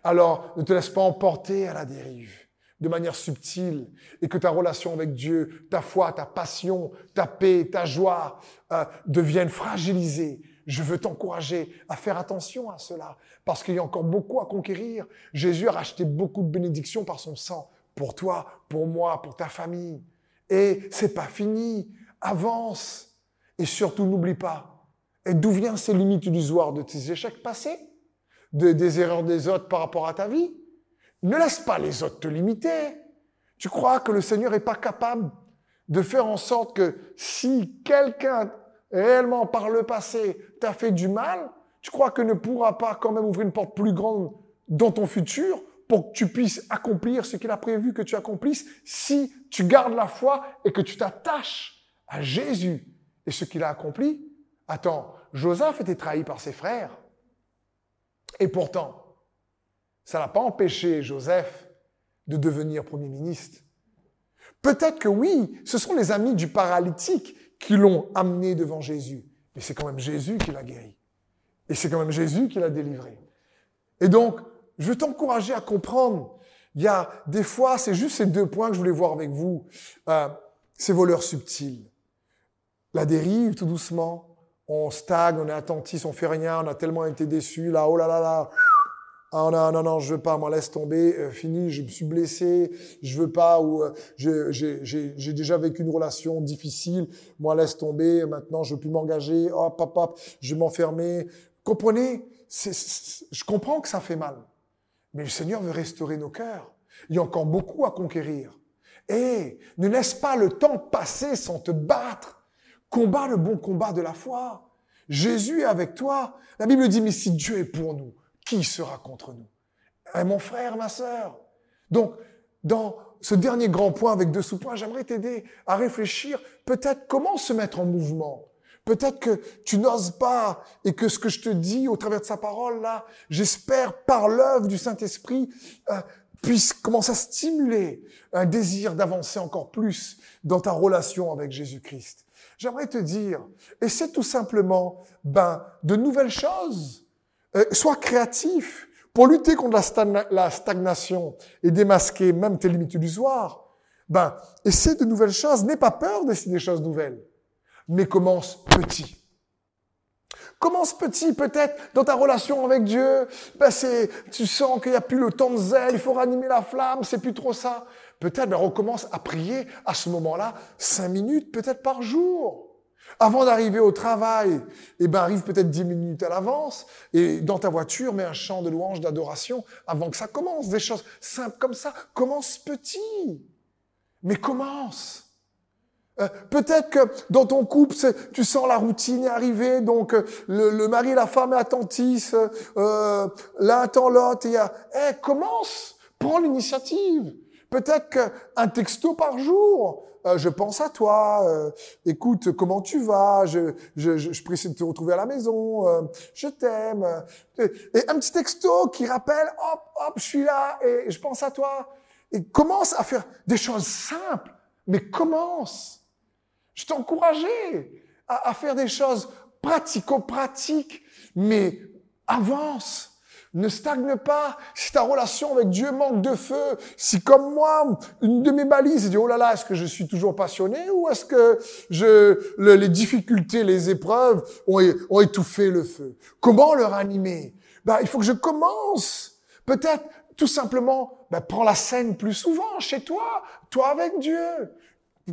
Alors, ne te laisse pas emporter à la dérive de manière subtile et que ta relation avec Dieu, ta foi, ta passion, ta paix, ta joie euh, deviennent fragilisées. Je veux t'encourager à faire attention à cela parce qu'il y a encore beaucoup à conquérir. Jésus a racheté beaucoup de bénédictions par son sang pour toi, pour moi, pour ta famille. Et c'est pas fini. Avance. Et surtout, n'oublie pas. Et d'où viennent ces limites illusoires de tes échecs passés? De, des erreurs des autres par rapport à ta vie? Ne laisse pas les autres te limiter. Tu crois que le Seigneur n'est pas capable de faire en sorte que si quelqu'un réellement par le passé t'a fait du mal, tu crois que ne pourra pas quand même ouvrir une porte plus grande dans ton futur? Pour que tu puisses accomplir ce qu'il a prévu que tu accomplisses si tu gardes la foi et que tu t'attaches à Jésus et ce qu'il a accompli. Attends, Joseph était trahi par ses frères. Et pourtant, ça n'a pas empêché Joseph de devenir Premier ministre. Peut-être que oui, ce sont les amis du paralytique qui l'ont amené devant Jésus. Mais c'est quand même Jésus qui l'a guéri. Et c'est quand même Jésus qui l'a délivré. Et donc, je veux t'encourager à comprendre. Il y a des fois, c'est juste ces deux points que je voulais voir avec vous. Euh, ces voleurs subtils. La dérive, tout doucement. On stagne, on est attentif, on fait rien, on a tellement été déçus. Là, oh là là là, ah non, non, non, je veux pas, moi laisse tomber, euh, fini, je me suis blessé, je veux pas, ou euh, j'ai déjà vécu une relation difficile, moi laisse tomber, maintenant je veux plus m'engager, hop, hop, hop, je vais m'enfermer. Comprenez Je comprends que ça fait mal, mais le Seigneur veut restaurer nos cœurs. Il y a encore beaucoup à conquérir. Et ne laisse pas le temps passer sans te battre. Combat le bon combat de la foi. Jésus est avec toi. La Bible dit, mais si Dieu est pour nous, qui sera contre nous? Eh, Mon frère, ma sœur. Donc, dans ce dernier grand point avec deux sous-points, j'aimerais t'aider à réfléchir peut-être comment se mettre en mouvement. Peut-être que tu n'oses pas et que ce que je te dis au travers de sa parole là, j'espère par l'œuvre du Saint-Esprit euh, puisse commencer à stimuler un désir d'avancer encore plus dans ta relation avec Jésus-Christ. J'aimerais te dire, c'est tout simplement ben de nouvelles choses euh, sois créatif pour lutter contre la, stagnation et démasquer même tes limites illusoires. Ben, essaie de nouvelles choses. N'aie pas peur d'essayer des choses nouvelles. Mais commence petit. Commence petit, peut-être dans ta relation avec Dieu. Ben c'est, tu sens qu'il n'y a plus le temps de zèle, il faut ranimer la flamme, c'est plus trop ça. Peut-être ben, recommence à prier à ce moment-là cinq minutes, peut-être par jour. Avant d'arriver au travail, eh ben, arrive peut-être dix minutes à l'avance et dans ta voiture, mets un chant de louange, d'adoration avant que ça commence. Des choses simples comme ça. Commence petit. Mais commence. Euh, peut-être que dans ton couple, tu sens la routine arriver, donc euh, le, mari et la femme attentissent, euh, l'un attend l'autre, et il y a, eh, commence, prends l'initiative. Peut-être qu'un texto par jour, euh, je pense à toi, euh, écoute, comment tu vas, je, je, je, je prie de te retrouver à la maison, je t'aime. Et un petit texto qui rappelle, hop, hop, je suis là et je pense à toi. Et commence à faire des choses simples, mais commence. Je t'encourageais à, faire des choses pratico-pratiques, mais avance. Ne stagne pas. Si ta relation avec Dieu manque de feu, si comme moi, une de mes balises dit, oh là là, est-ce que je suis toujours passionné ou est-ce que les difficultés, les épreuves ont, étouffé le feu? Comment le ranimer? Ben, il faut que je commence. Peut-être tout simplement, ben, prends la scène plus souvent chez toi, toi avec Dieu.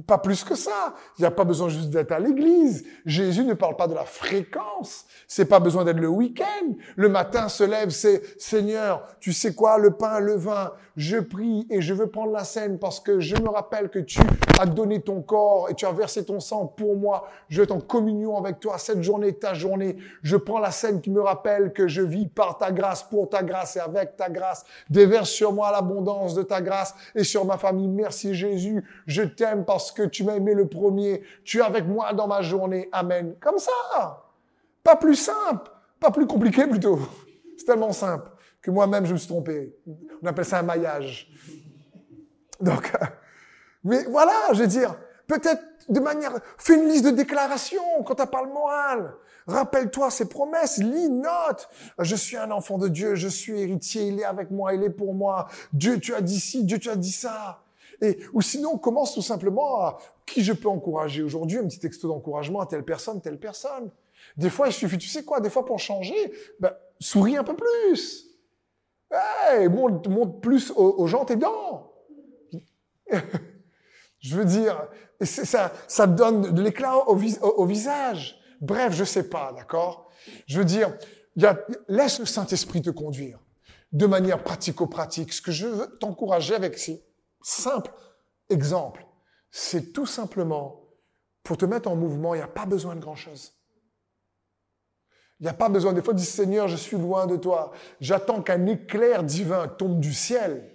Pas plus que ça. Il n'y a pas besoin juste d'être à l'église. Jésus ne parle pas de la fréquence. C'est pas besoin d'être le week-end. Le matin se lève, c'est Seigneur, tu sais quoi, le pain, le vin. Je prie et je veux prendre la scène parce que je me rappelle que tu as donné ton corps et tu as versé ton sang pour moi. Je veux être en communion avec toi. Cette journée, ta journée. Je prends la scène qui me rappelle que je vis par ta grâce, pour ta grâce et avec ta grâce. Déverse sur moi l'abondance de ta grâce et sur ma famille. Merci Jésus. Je t'aime parce que tu m'as aimé le premier. Tu es avec moi dans ma journée. Amen. Comme ça. Pas plus simple. Pas plus compliqué plutôt. C'est tellement simple que moi-même je me suis trompé. On appelle ça un maillage. Donc, mais voilà, je veux dire, peut-être de manière, fais une liste de déclarations quand t'as pas le moral. Rappelle-toi ses promesses, lis, note. Je suis un enfant de Dieu, je suis héritier, il est avec moi, il est pour moi. Dieu, tu as dit ci, Dieu, tu as dit ça. Et, ou sinon, on commence tout simplement à qui je peux encourager aujourd'hui, un petit texto d'encouragement à telle personne, telle personne. Des fois, il suffit, tu sais quoi, des fois pour changer, ben, souris un peu plus. Hey, montre plus aux, gens tes dents. je veux dire, ça, ça donne de l'éclat au, au, visage. Bref, je sais pas, d'accord? Je veux dire, y a, laisse le Saint-Esprit te conduire de manière pratico-pratique. Ce que je veux t'encourager avec ces simples exemples, c'est tout simplement pour te mettre en mouvement, il n'y a pas besoin de grand-chose. Il n'y a pas besoin. Des fois, dis Seigneur, je suis loin de toi. J'attends qu'un éclair divin tombe du ciel.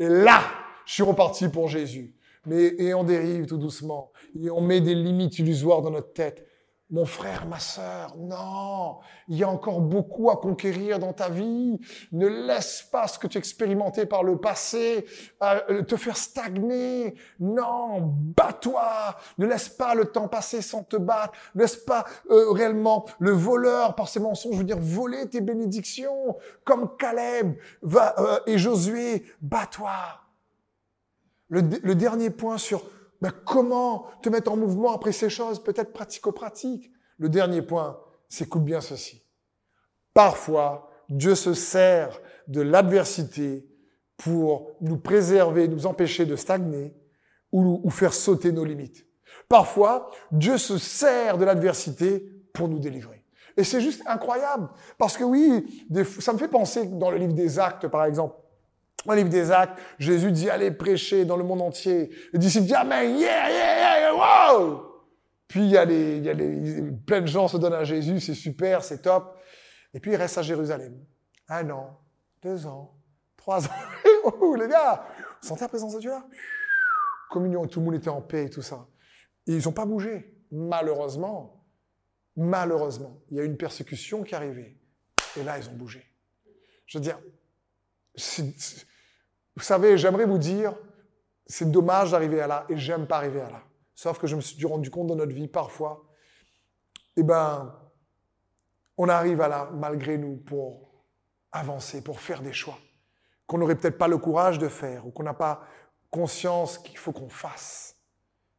et là, je suis reparti pour Jésus. Mais, et on dérive tout doucement. Et on met des limites illusoires dans notre tête mon frère, ma sœur, non, il y a encore beaucoup à conquérir dans ta vie. Ne laisse pas ce que tu as expérimenté par le passé euh, te faire stagner. Non, bats-toi. Ne laisse pas le temps passer sans te battre. Ne laisse pas euh, réellement le voleur par ses mensonges, je veux dire, voler tes bénédictions. Comme Caleb va, euh, et Josué, bats-toi. Le, le dernier point sur ben, comment te mettre en mouvement après ces choses, peut-être pratico-pratiques Le dernier point, c'est écoute bien ceci. Parfois, Dieu se sert de l'adversité pour nous préserver, nous empêcher de stagner ou faire sauter nos limites. Parfois, Dieu se sert de l'adversité pour nous délivrer. Et c'est juste incroyable. Parce que oui, ça me fait penser dans le livre des actes, par exemple, dans livre des actes, Jésus dit allez prêcher dans le monde entier. Les disciples disent amen, yeah, yeah, yeah, wow! Puis il y a les, il y a les, plein de gens se donnent à Jésus, c'est super, c'est top. Et puis il reste à Jérusalem. Un an, deux ans, trois ans. oh, les gars, vous sentez la présence de Dieu là? Communion, tout le monde était en paix et tout ça. Ils n'ont pas bougé. Malheureusement, malheureusement, il y a une persécution qui est arrivée. Et là, ils ont bougé. Je veux dire, vous savez, j'aimerais vous dire, c'est dommage d'arriver à là et j'aime pas arriver à là. Sauf que je me suis rendu compte dans notre vie parfois, eh ben, on arrive à là malgré nous pour avancer, pour faire des choix qu'on n'aurait peut-être pas le courage de faire ou qu'on n'a pas conscience qu'il faut qu'on fasse,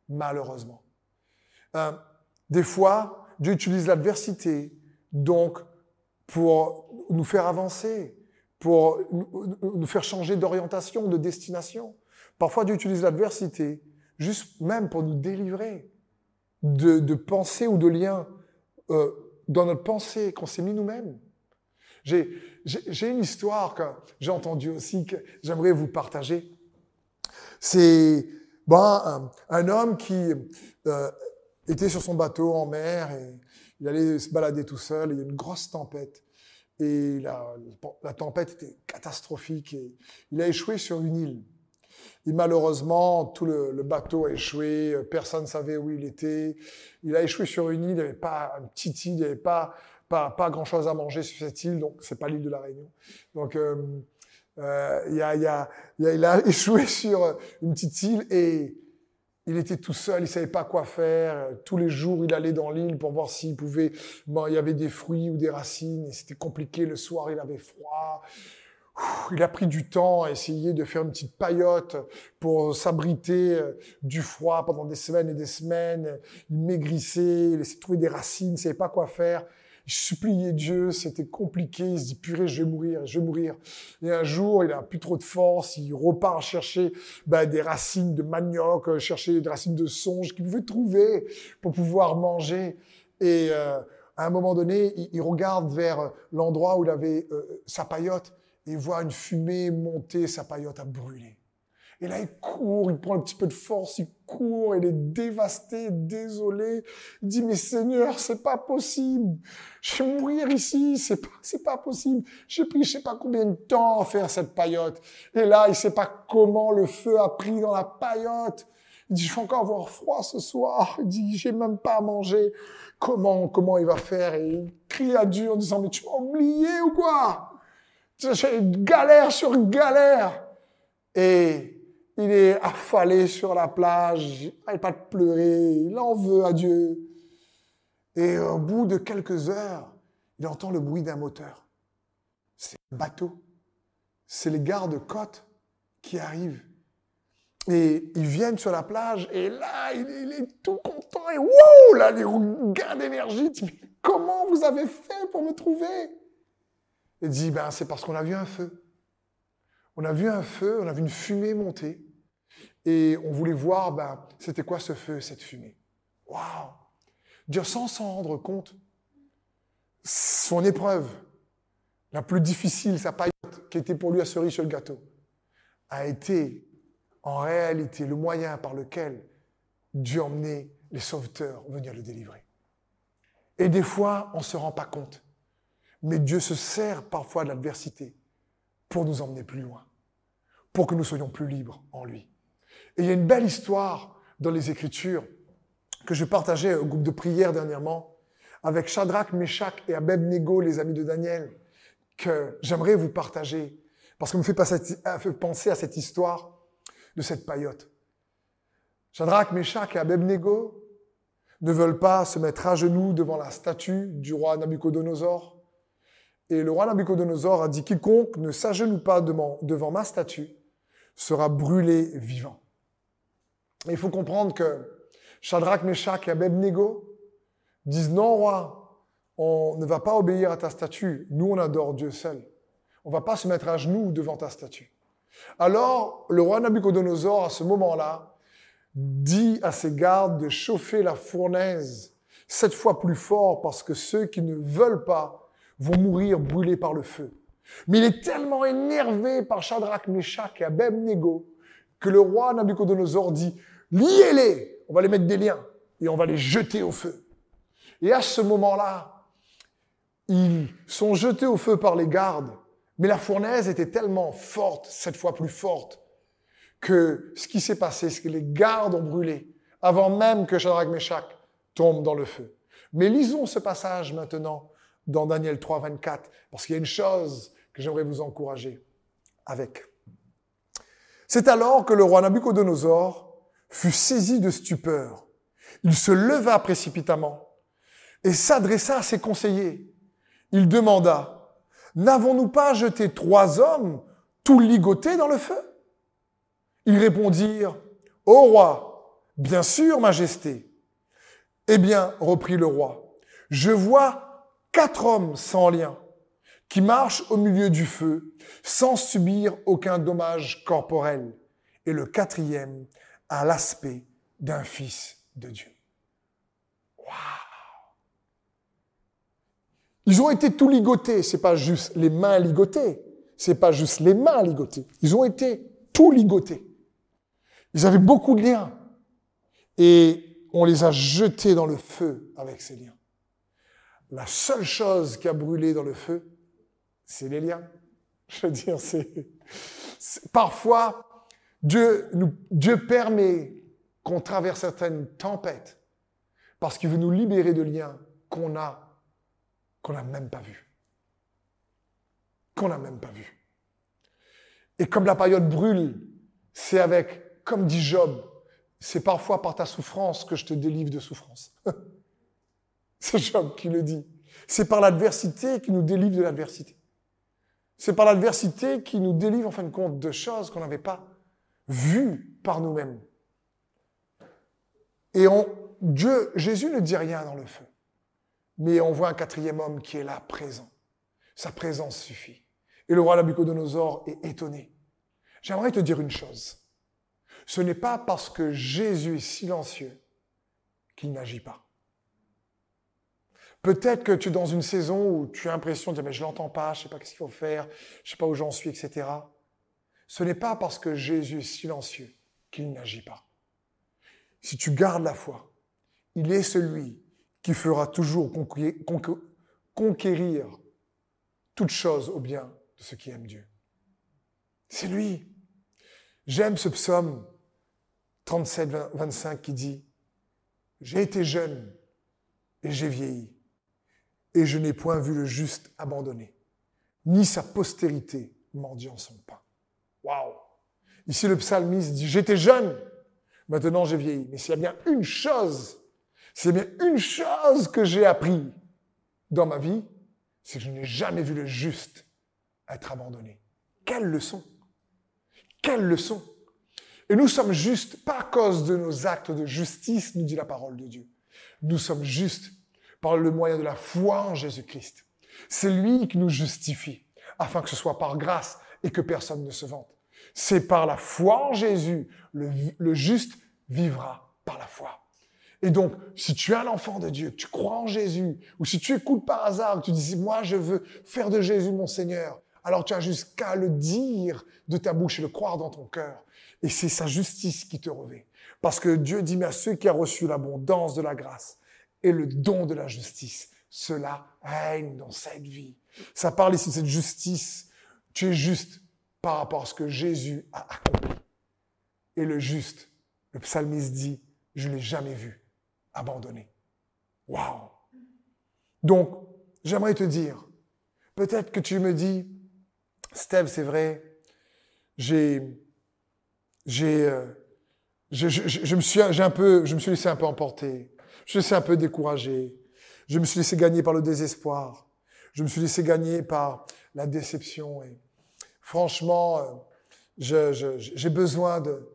malheureusement. Euh, des fois, Dieu utilise l'adversité donc pour nous faire avancer, pour nous faire changer d'orientation, de destination. Parfois, Dieu utilise l'adversité, juste même pour nous délivrer de, pensées ou de liens euh, dans notre pensée qu'on s'est mis nous-mêmes. J'ai une histoire que j'ai entendue aussi que j'aimerais vous partager. C'est ben, un, homme qui euh, était sur son bateau en mer et il allait se balader tout seul et il y a une grosse tempête. Et la, la, tempête était catastrophique et il a échoué sur une île. Et malheureusement, tout le, bateau a échoué, personne ne savait où il était. Il a échoué sur une île, il n'y avait pas un petit île, il n'y avait pas, pas, pas grand-chose à manger sur cette île, donc c'est pas l'île de la Réunion. Donc, euh, euh, il, a, il, a, il a échoué sur une petite île et il était tout seul, il savait pas quoi faire. Tous les jours, il allait dans l'île pour voir s'il pouvait. Bon, il y avait des fruits ou des racines, c'était compliqué. Le soir, il avait froid. Il a pris du temps à essayer de faire une petite paillote pour s'abriter euh, du froid pendant des semaines et des semaines. Il maigrissait, il essayait de trouver des racines, il savait pas quoi faire. Il suppliait Dieu, c'était compliqué. Il se dit, purée, je vais mourir, je vais mourir. Et un jour, il a plus trop de force. Il repart chercher ben, des racines de manioc, euh, chercher des racines de songe qu'il pouvait trouver pour pouvoir manger. Et euh, à un moment donné, il, regarde vers euh, l'endroit où il avait sa paillote et voit une fumée monter, sa paillote a brûlé. Et là, il court, il prend un petit peu de force, il court, il est dévasté, désolé. Il dit, mais Seigneur, c'est pas possible. Je vais mourir ici, c'est pas, pas possible. J'ai pris je sais pas combien de temps à faire cette paillote. Et là, il sait pas comment le feu a pris dans la paillote. Il dit, je vais encore avoir froid ce soir. Il dit, j'ai même pas à manger. Comment, comment il va faire? Et il crie à Dieu en disant, mais tu m'as oublié ou quoi? J'ai galère sur galère. Et il est affalé sur la plage, il n'arrête pas de pleurer, il en veut à Dieu. Et au bout de quelques heures, il entend le bruit d'un moteur. C'est un bateau. C'est les gardes-côtes qui arrivent. Et ils viennent sur la plage et là, il, est tout content et wow, là, des gains d'énergie. comment vous avez fait pour me trouver? Il dit, ben, c'est parce qu'on a vu un feu. On a vu un feu, on a vu une fumée monter et on voulait voir, ben, c'était quoi ce feu, cette fumée? Waouh Dieu, sans s'en rendre compte, son épreuve, la plus difficile, sa paillote, qui était pour lui à cerise sur le gâteau, a été en réalité le moyen par lequel Dieu emmenait les sauveteurs venir le délivrer. Et des fois, on ne se rend pas compte. Mais Dieu se sert parfois de l'adversité pour nous emmener plus loin, pour que nous soyons plus libres en lui. Et il y a une belle histoire dans les Écritures que je partageais au groupe de prière dernièrement avec Shadrach, Meshach et Abednego, les amis de Daniel, que j'aimerais vous partager parce que me fait penser à cette histoire de cette paillote. Shadrach, Meshach et Abednego ne veulent pas se mettre à genoux devant la statue du roi Nabucodonosor. Et le roi Nabucodonosor a dit, quiconque ne s'agenouille pas devant, ma statue sera brûlé vivant. Et il faut comprendre que Shadrach, Meshach et Abednego disent, non, roi, on ne va pas obéir à ta statue. Nous, on adore Dieu seul. On va pas se mettre à genoux devant ta statue. Alors, le roi Nabucodonosor, à ce moment-là, dit à ses gardes de chauffer la fournaise sept fois plus fort parce que ceux qui ne veulent pas vont mourir brûlés par le feu. Mais il est tellement énervé par Shadrach, Meshach et Abednego que le roi Nabucodonosor dit, liez-les, on va les mettre des liens et on va les jeter au feu. Et à ce moment-là, ils sont jetés au feu par les gardes mais la fournaise était tellement forte, cette fois plus forte, que ce qui s'est passé, c'est que les gardes ont brûlé avant même que Shadrach Meshach tombe dans le feu. Mais lisons ce passage maintenant dans Daniel 3, 24, parce qu'il y a une chose que j'aimerais vous encourager avec. C'est alors que le roi Nabucodonosor fut saisi de stupeur. Il se leva précipitamment et s'adressa à ses conseillers. Il demanda, N'avons-nous pas jeté trois hommes tout ligotés dans le feu? Ils répondirent, Ô roi, bien sûr, majesté. Eh bien, reprit le roi, je vois quatre hommes sans lien qui marchent au milieu du feu sans subir aucun dommage corporel. Et le quatrième a l'aspect d'un fils de Dieu. Ils ont été tout ligotés. C'est pas juste les mains ligotées. C'est pas juste les mains ligotées. Ils ont été tout ligotés. Ils avaient beaucoup de liens. Et on les a jetés dans le feu avec ces liens. La seule chose qui a brûlé dans le feu, c'est les liens. Je veux dire, c'est, parfois, Dieu, permet qu'on traverse certaines tempêtes parce qu'il veut nous libérer de liens qu'on a qu'on n'a même pas vu. Qu'on n'a même pas vu. Et comme la période brûle, c'est avec, comme dit Job, c'est parfois par ta souffrance que je te délivre de souffrance. c'est Job qui le dit. C'est par l'adversité qui nous délivre de l'adversité. C'est par l'adversité qui nous délivre en fin de compte de choses qu'on n'avait pas vues par nous-mêmes. Et on, Dieu, Jésus ne dit rien dans le feu. Mais on voit un quatrième homme qui est là, présent. Sa présence suffit. Et le roi Nabucodonosor est étonné. J'aimerais te dire une chose. Ce n'est pas parce que Jésus est silencieux qu'il n'agit pas. Peut-être que tu es dans une saison où tu as l'impression de dire, mais je l'entends pas, je sais pas ce qu'il faut faire, je sais pas où j'en suis, etc. Ce n'est pas parce que Jésus est silencieux qu'il n'agit pas. Si tu gardes la foi, il est celui qui fera toujours conquérir toute chose au bien de ceux qui aiment Dieu. C'est lui. J'aime ce psaume 37, 25 qui dit, J'ai été jeune et j'ai vieilli, et je n'ai point vu le juste abandonné, ni sa postérité mendiant son pain. Waouh Ici, le psalmiste dit, j'étais jeune, maintenant j'ai vieilli. Mais s'il y a bien une chose, s'il y a bien une chose que j'ai appris dans ma vie, c'est que je n'ai jamais vu le juste être abandonné. Quelle leçon Quelle leçon Et nous sommes justes pas à cause de nos actes de justice, nous dit la parole de Dieu. Nous sommes justes par le moyen de la foi en Jésus-Christ. C'est lui qui nous justifie, afin que ce soit par grâce et que personne ne se vante. C'est par la foi en Jésus, le, le juste vivra par la foi. Et donc, si tu es un enfant de Dieu, tu crois en Jésus, ou si tu écoutes par hasard, tu dis, moi, je veux faire de Jésus mon Seigneur, alors tu as jusqu'à le dire de ta bouche et le croire dans ton cœur. Et c'est sa justice qui te revêt. Parce que Dieu dit, mais à ceux qui ont reçu l'abondance de la grâce et le don de la justice, cela règne dans cette vie. Ça parle ici de cette justice. Tu es juste par rapport à ce que Jésus a accompli. Et le juste, le psalmiste dit, je ne l'ai jamais vu abandonné. Waouh! Donc, j'aimerais te dire, peut-être que tu me dis, Steve, c'est vrai, j'ai, j'ai, euh, je, je, me suis, j'ai un peu, je me suis laissé un peu emporter, je suis un peu décourager, je me suis laissé gagner par le désespoir, je me suis laissé gagner par la déception. Et franchement, euh, j'ai besoin de,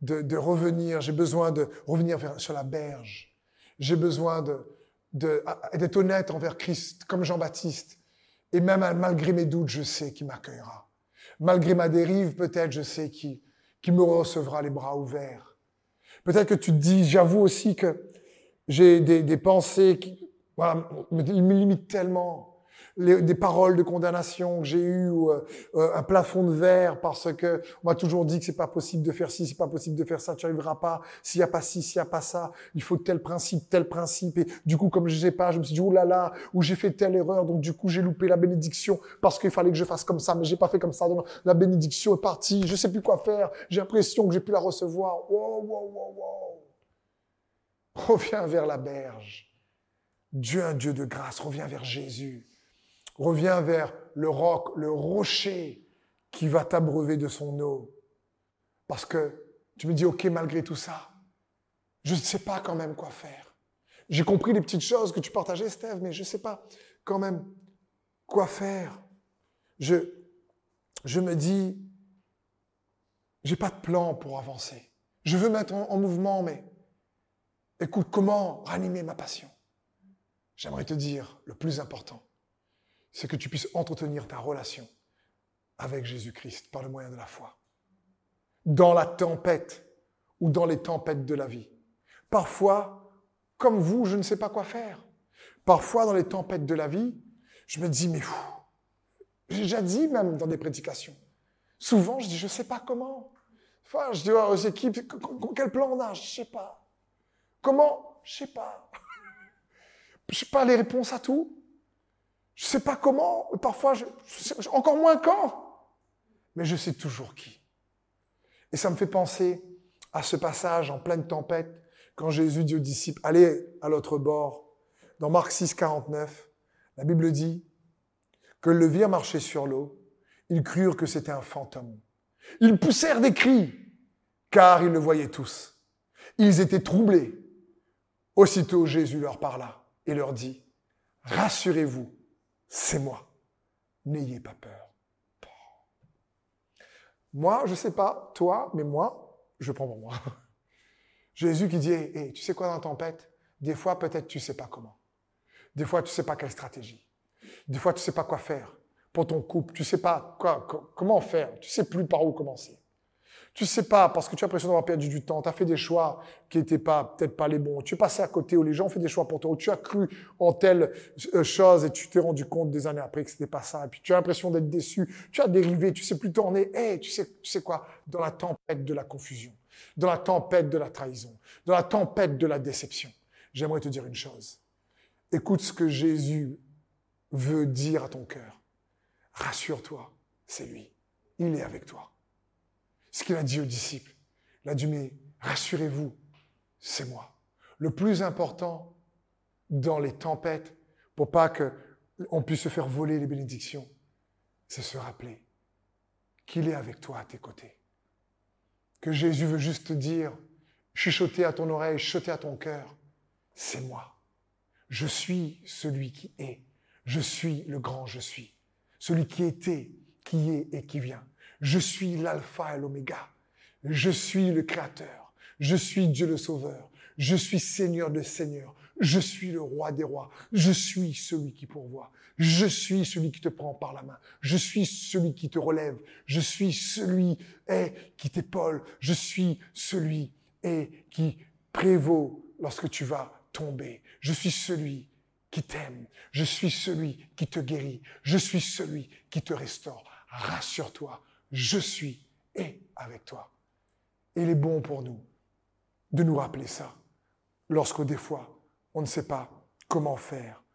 de, revenir, j'ai besoin de revenir sur la berge. J'ai besoin de, d'être honnête envers Christ, comme Jean-Baptiste. Et même malgré mes doutes, je sais qu'il m'accueillera. Malgré ma dérive, peut-être, je sais qu'il, me recevra les bras ouverts. Peut-être que tu te dis, j'avoue aussi que j'ai des, pensées qui me limitent tellement des paroles de condamnation que j'ai eues ou euh, un plafond de verre parce que on m'a toujours dit que c'est pas possible de faire ci, c'est pas possible de faire ça, tu arriveras pas. S'il y a pas ci, s'il y a pas ça, il faut tel principe, tel principe. Et du coup, comme je sais pas, je me suis dit oh là là, ou j'ai fait telle erreur, donc du coup j'ai loupé la bénédiction parce qu'il fallait que je fasse comme ça, mais j'ai pas fait comme ça. Donc la bénédiction est partie, je sais plus quoi faire. J'ai l'impression que j'ai pu la recevoir. Wow, wow, wow, wow. Reviens vers la berge. Dieu, un Dieu de grâce, reviens vers Jésus. Reviens vers le roc, le rocher qui va t'abreuver de son eau. Parce que tu me dis, OK, malgré tout ça, je ne sais pas quand même quoi faire. J'ai compris les petites choses que tu partageais, Steve, mais je ne sais pas quand même quoi faire. Je, je me dis, j'ai pas de plan pour avancer. Je veux mettre en mouvement, mais écoute, comment ranimer ma passion? J'aimerais te dire le plus important, c'est que tu puisses entretenir ta relation avec Jésus-Christ par le moyen de la foi. Dans la tempête ou dans les tempêtes de la vie. Parfois, comme vous, je ne sais pas quoi faire. Parfois, dans les tempêtes de la vie, je me dis, mais fou, j'ai déjà dit même dans des prédications. Souvent, je dis, je ne sais pas comment. Enfin, je dis aux équipes, quel plan on a Je ne sais pas. Comment? Je ne sais pas. Je sais pas les réponses à tout. Je sais pas comment, parfois, encore moins quand, mais je sais toujours qui. Et ça me fait penser à ce passage en pleine tempête, quand Jésus dit aux disciples, allez à l'autre bord. Dans Marc 6, 49, la Bible dit que le virent marcher sur l'eau. Ils crurent que c'était un fantôme. Ils poussèrent des cris, car ils le voyaient tous. Ils étaient troublés. Aussitôt Jésus leur parla et leur dit, rassurez-vous, c'est moi. N'ayez pas peur. Moi, je ne sais pas, toi, mais moi, je prends pour moi. Jésus qui dit, hey, tu sais quoi dans la tempête Des fois, peut-être tu ne sais pas comment. Des fois, tu ne sais pas quelle stratégie. Des fois, tu ne sais pas quoi faire pour ton couple. Tu ne sais pas quoi, comment faire. Tu ne sais plus par où commencer. Tu sais pas, parce que tu as l'impression d'avoir perdu du temps, tu as fait des choix qui n'étaient pas, peut-être pas les bons. Tu es passé à côté où les gens ont fait des choix pour toi, où tu as cru en telle euh, chose et tu t'es rendu compte des années après que c'était pas ça. Et puis tu as l'impression d'être déçu, tu as dérivé, tu sais plus tourner. Eh, tu sais, tu sais quoi? Dans la tempête de la confusion, dans la tempête de la trahison, dans la tempête de la déception, j'aimerais te dire une chose. Écoute ce que Jésus veut dire à ton cœur. Rassure-toi, c'est lui. Il est avec toi ce qu'il a dit aux disciples. Il a dit, mais rassurez-vous, c'est moi. Le plus important dans les tempêtes, pour pas qu'on puisse se faire voler les bénédictions, c'est se rappeler qu'il est avec toi à tes côtés. que Jésus veut juste te dire, chuchoter à ton oreille, chuchoter à ton cœur, c'est moi. Je suis celui qui est. Je suis le grand je suis. Celui qui était, qui est et qui vient. Je suis l'alpha et l'oméga. Je suis le créateur. Je suis Dieu le sauveur. Je suis Seigneur des seigneurs. Je suis le roi des rois. Je suis celui qui pourvoit. Je suis celui qui te prend par la main. Je suis celui qui te relève. Je suis celui eh, qui t'épaule. Je suis celui eh, qui prévaut lorsque tu vas tomber. Je suis celui qui t'aime. Je suis celui qui te guérit. Je suis celui qui te restaure. Rassure-toi, je suis et avec toi. Il est bon pour nous de nous rappeler ça lorsque des fois on ne sait pas comment faire